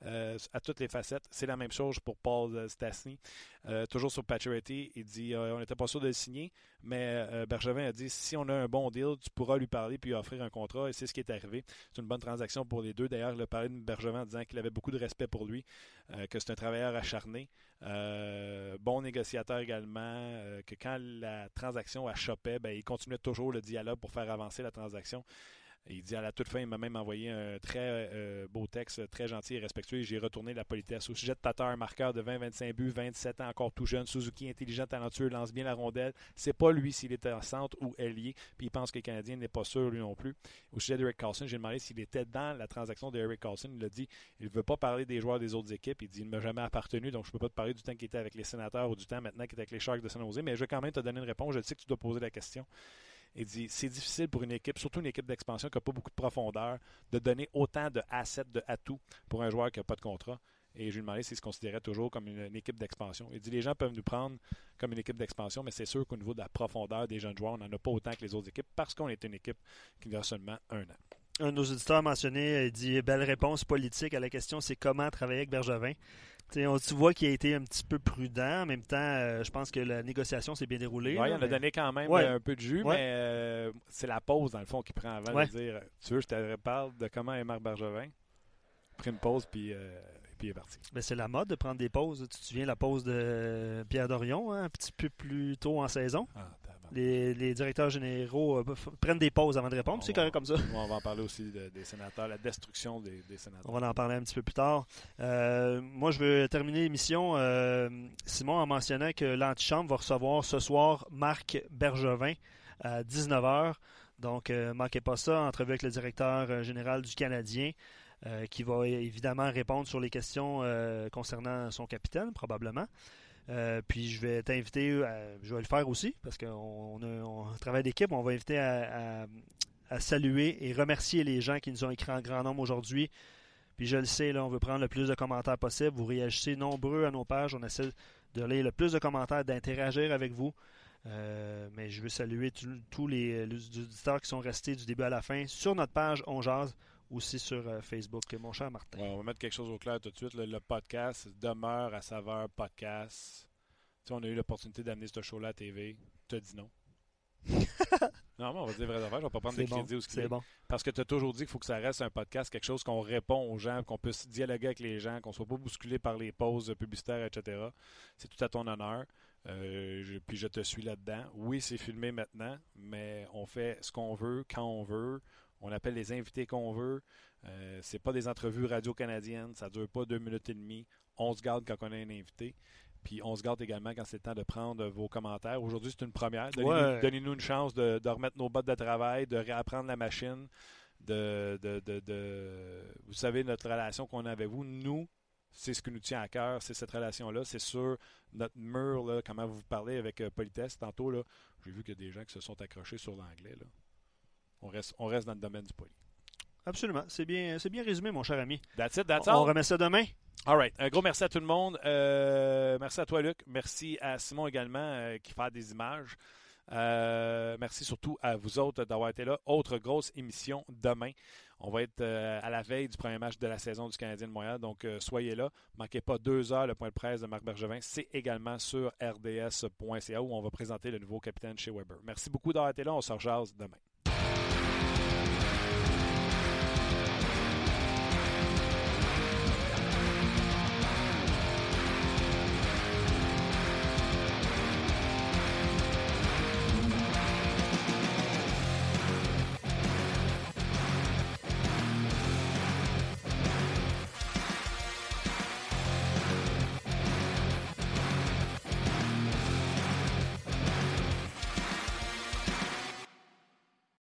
Euh, à toutes les facettes. C'est la même chose pour Paul euh, Stastny. Euh, toujours sur Pacioretty, il dit on n'était pas sûr de le signer, mais Bergevin a dit si on a un bon deal, tu pourras lui parler puis lui offrir un contrat, et c'est ce qui est arrivé. C'est une bonne transaction pour les deux. D'ailleurs, il a parlé de Bergevin en disant qu'il avait beaucoup de respect pour lui, que c'est un travailleur acharné, bon négociateur également, que quand la transaction a chopé, ben, il continuait toujours le dialogue pour faire avancer la transaction. Il dit à la toute fin, il m'a même envoyé un très euh, beau texte, très gentil et respectueux. J'ai retourné la politesse. Au sujet de Tatar, marqueur de 20-25 buts, 27 ans, encore tout jeune, Suzuki intelligent, talentueux, lance bien la rondelle. C'est pas lui s'il était en centre ou ailier, puis il pense que le Canadien n'est pas sûr lui non plus. Au sujet d'Eric Carlson, j'ai demandé s'il était dans la transaction d'Eric Carlson. Il a dit il ne veut pas parler des joueurs des autres équipes. Il dit il ne m'a jamais appartenu, donc je ne peux pas te parler du temps qu'il était avec les sénateurs ou du temps maintenant qu'il est avec les Sharks de San Jose, mais je vais quand même te donner une réponse. Je sais que tu dois poser la question. Il dit c'est difficile pour une équipe, surtout une équipe d'expansion qui n'a pas beaucoup de profondeur, de donner autant de assets, de atouts pour un joueur qui n'a pas de contrat. Et je lui demandais s'il se considérait toujours comme une, équipe d'expansion. Il dit les gens peuvent nous prendre comme une équipe d'expansion, mais c'est sûr qu'au niveau de la profondeur des jeunes joueurs, on n'en a pas autant que les autres équipes parce qu'on est une équipe qui a seulement un an. Un de nos auditeurs a mentionné, il dit belle réponse politique à la question c'est comment travailler avec Bergevin? On, tu vois qu'il a été un petit peu prudent. En même temps, euh, je pense que la négociation s'est bien déroulée. Oui, en a donné quand même euh, un peu de jus, mais euh, c'est la pause, dans le fond, qui prend avant de dire Tu veux, je te parle de comment est Marc Bergevin Pris une pause, puis, puis il est parti. Ben, c'est la mode de prendre des pauses. Tu te souviens la pause de Pierre Dorion, hein, un petit peu plus tôt en saison? Ah, les, directeurs généraux euh, prennent des pauses avant de répondre. C'est correct comme ça. On va en parler aussi des sénateurs, la destruction des, sénateurs. On va en parler un petit peu plus tard. Euh, moi, je veux terminer l'émission. Euh, Simon a mentionné que l'antichambre va recevoir ce soir Marc Bergevin à 19h. Donc, ne manquez pas ça. Entrevue avec le directeur général du Canadien. qui va évidemment répondre sur les questions concernant son capitaine, probablement. Euh, puis je vais t'inviter, euh, je vais le faire aussi, parce qu'on on, travaille d'équipe, on va inviter à, saluer et remercier les gens qui nous ont écrit en grand nombre aujourd'hui. Puis je le sais, on veut prendre le plus de commentaires possible. Vous réagissez nombreux à nos pages. On essaie de lire le plus de commentaires, d'interagir avec vous. Euh, mais je veux saluer tous les, les, auditeurs qui sont restés du début à la fin sur notre page On Jazz aussi sur euh, Facebook, mon cher Martin. on va mettre quelque chose au clair tout de suite. Le, podcast demeure à saveur podcast. Tu on a eu l'opportunité d'amener ce show-là à TV. Tu as dit non. non, mais on va dire vrai affaires. Je vais pas prendre des crédits ou ce C'est bon. Parce que tu as toujours dit qu'il faut que ça reste un podcast, quelque chose qu'on répond aux gens, qu'on puisse dialoguer avec les gens, qu'on soit pas bousculé par les pauses publicitaires, etc. C'est tout à ton honneur. Euh, puis je te suis là-dedans. Oui, c'est filmé maintenant, mais on fait ce qu'on veut, quand on veut On appelle les invités qu'on veut. Euh, c'est pas des entrevues radio-canadiennes. Ça dure pas deux minutes et demie. On se garde quand on a un invité. Puis on se garde également quand c'est le temps de prendre vos commentaires. Aujourd'hui, c'est une première. Donnez-nous Ouais. une chance de, de remettre nos bottes de travail, de réapprendre la machine. De, de, de- de- vous savez, notre relation qu'on a avec vous, nous, c'est ce qui nous tient à cœur, c'est cette relation-là. C'est sur notre mur, là, comment vous parlez avec euh, politesse. Tantôt, là, j'ai vu qu'il y a des gens qui se sont accrochés sur l'anglais. là. On reste, on reste dans le domaine du poli. Absolument. C'est bien, c'est bien résumé, mon cher ami. That's it, that's On all. remet ça demain. All right. Un gros merci à tout le monde. Euh, merci à toi, Luc. Merci à Simon également euh, qui fait des images. Euh, merci surtout à vous autres d'avoir été là. Autre grosse émission demain. On va être à la veille du premier match de la saison du Canadien de Montréal. Donc, soyez là. Manquez pas deux heures le point de presse de Marc Bergevin. C'est également sur rds.ca où on va présenter le nouveau capitaine chez Weber. Merci beaucoup d'avoir été là. On se rejase demain.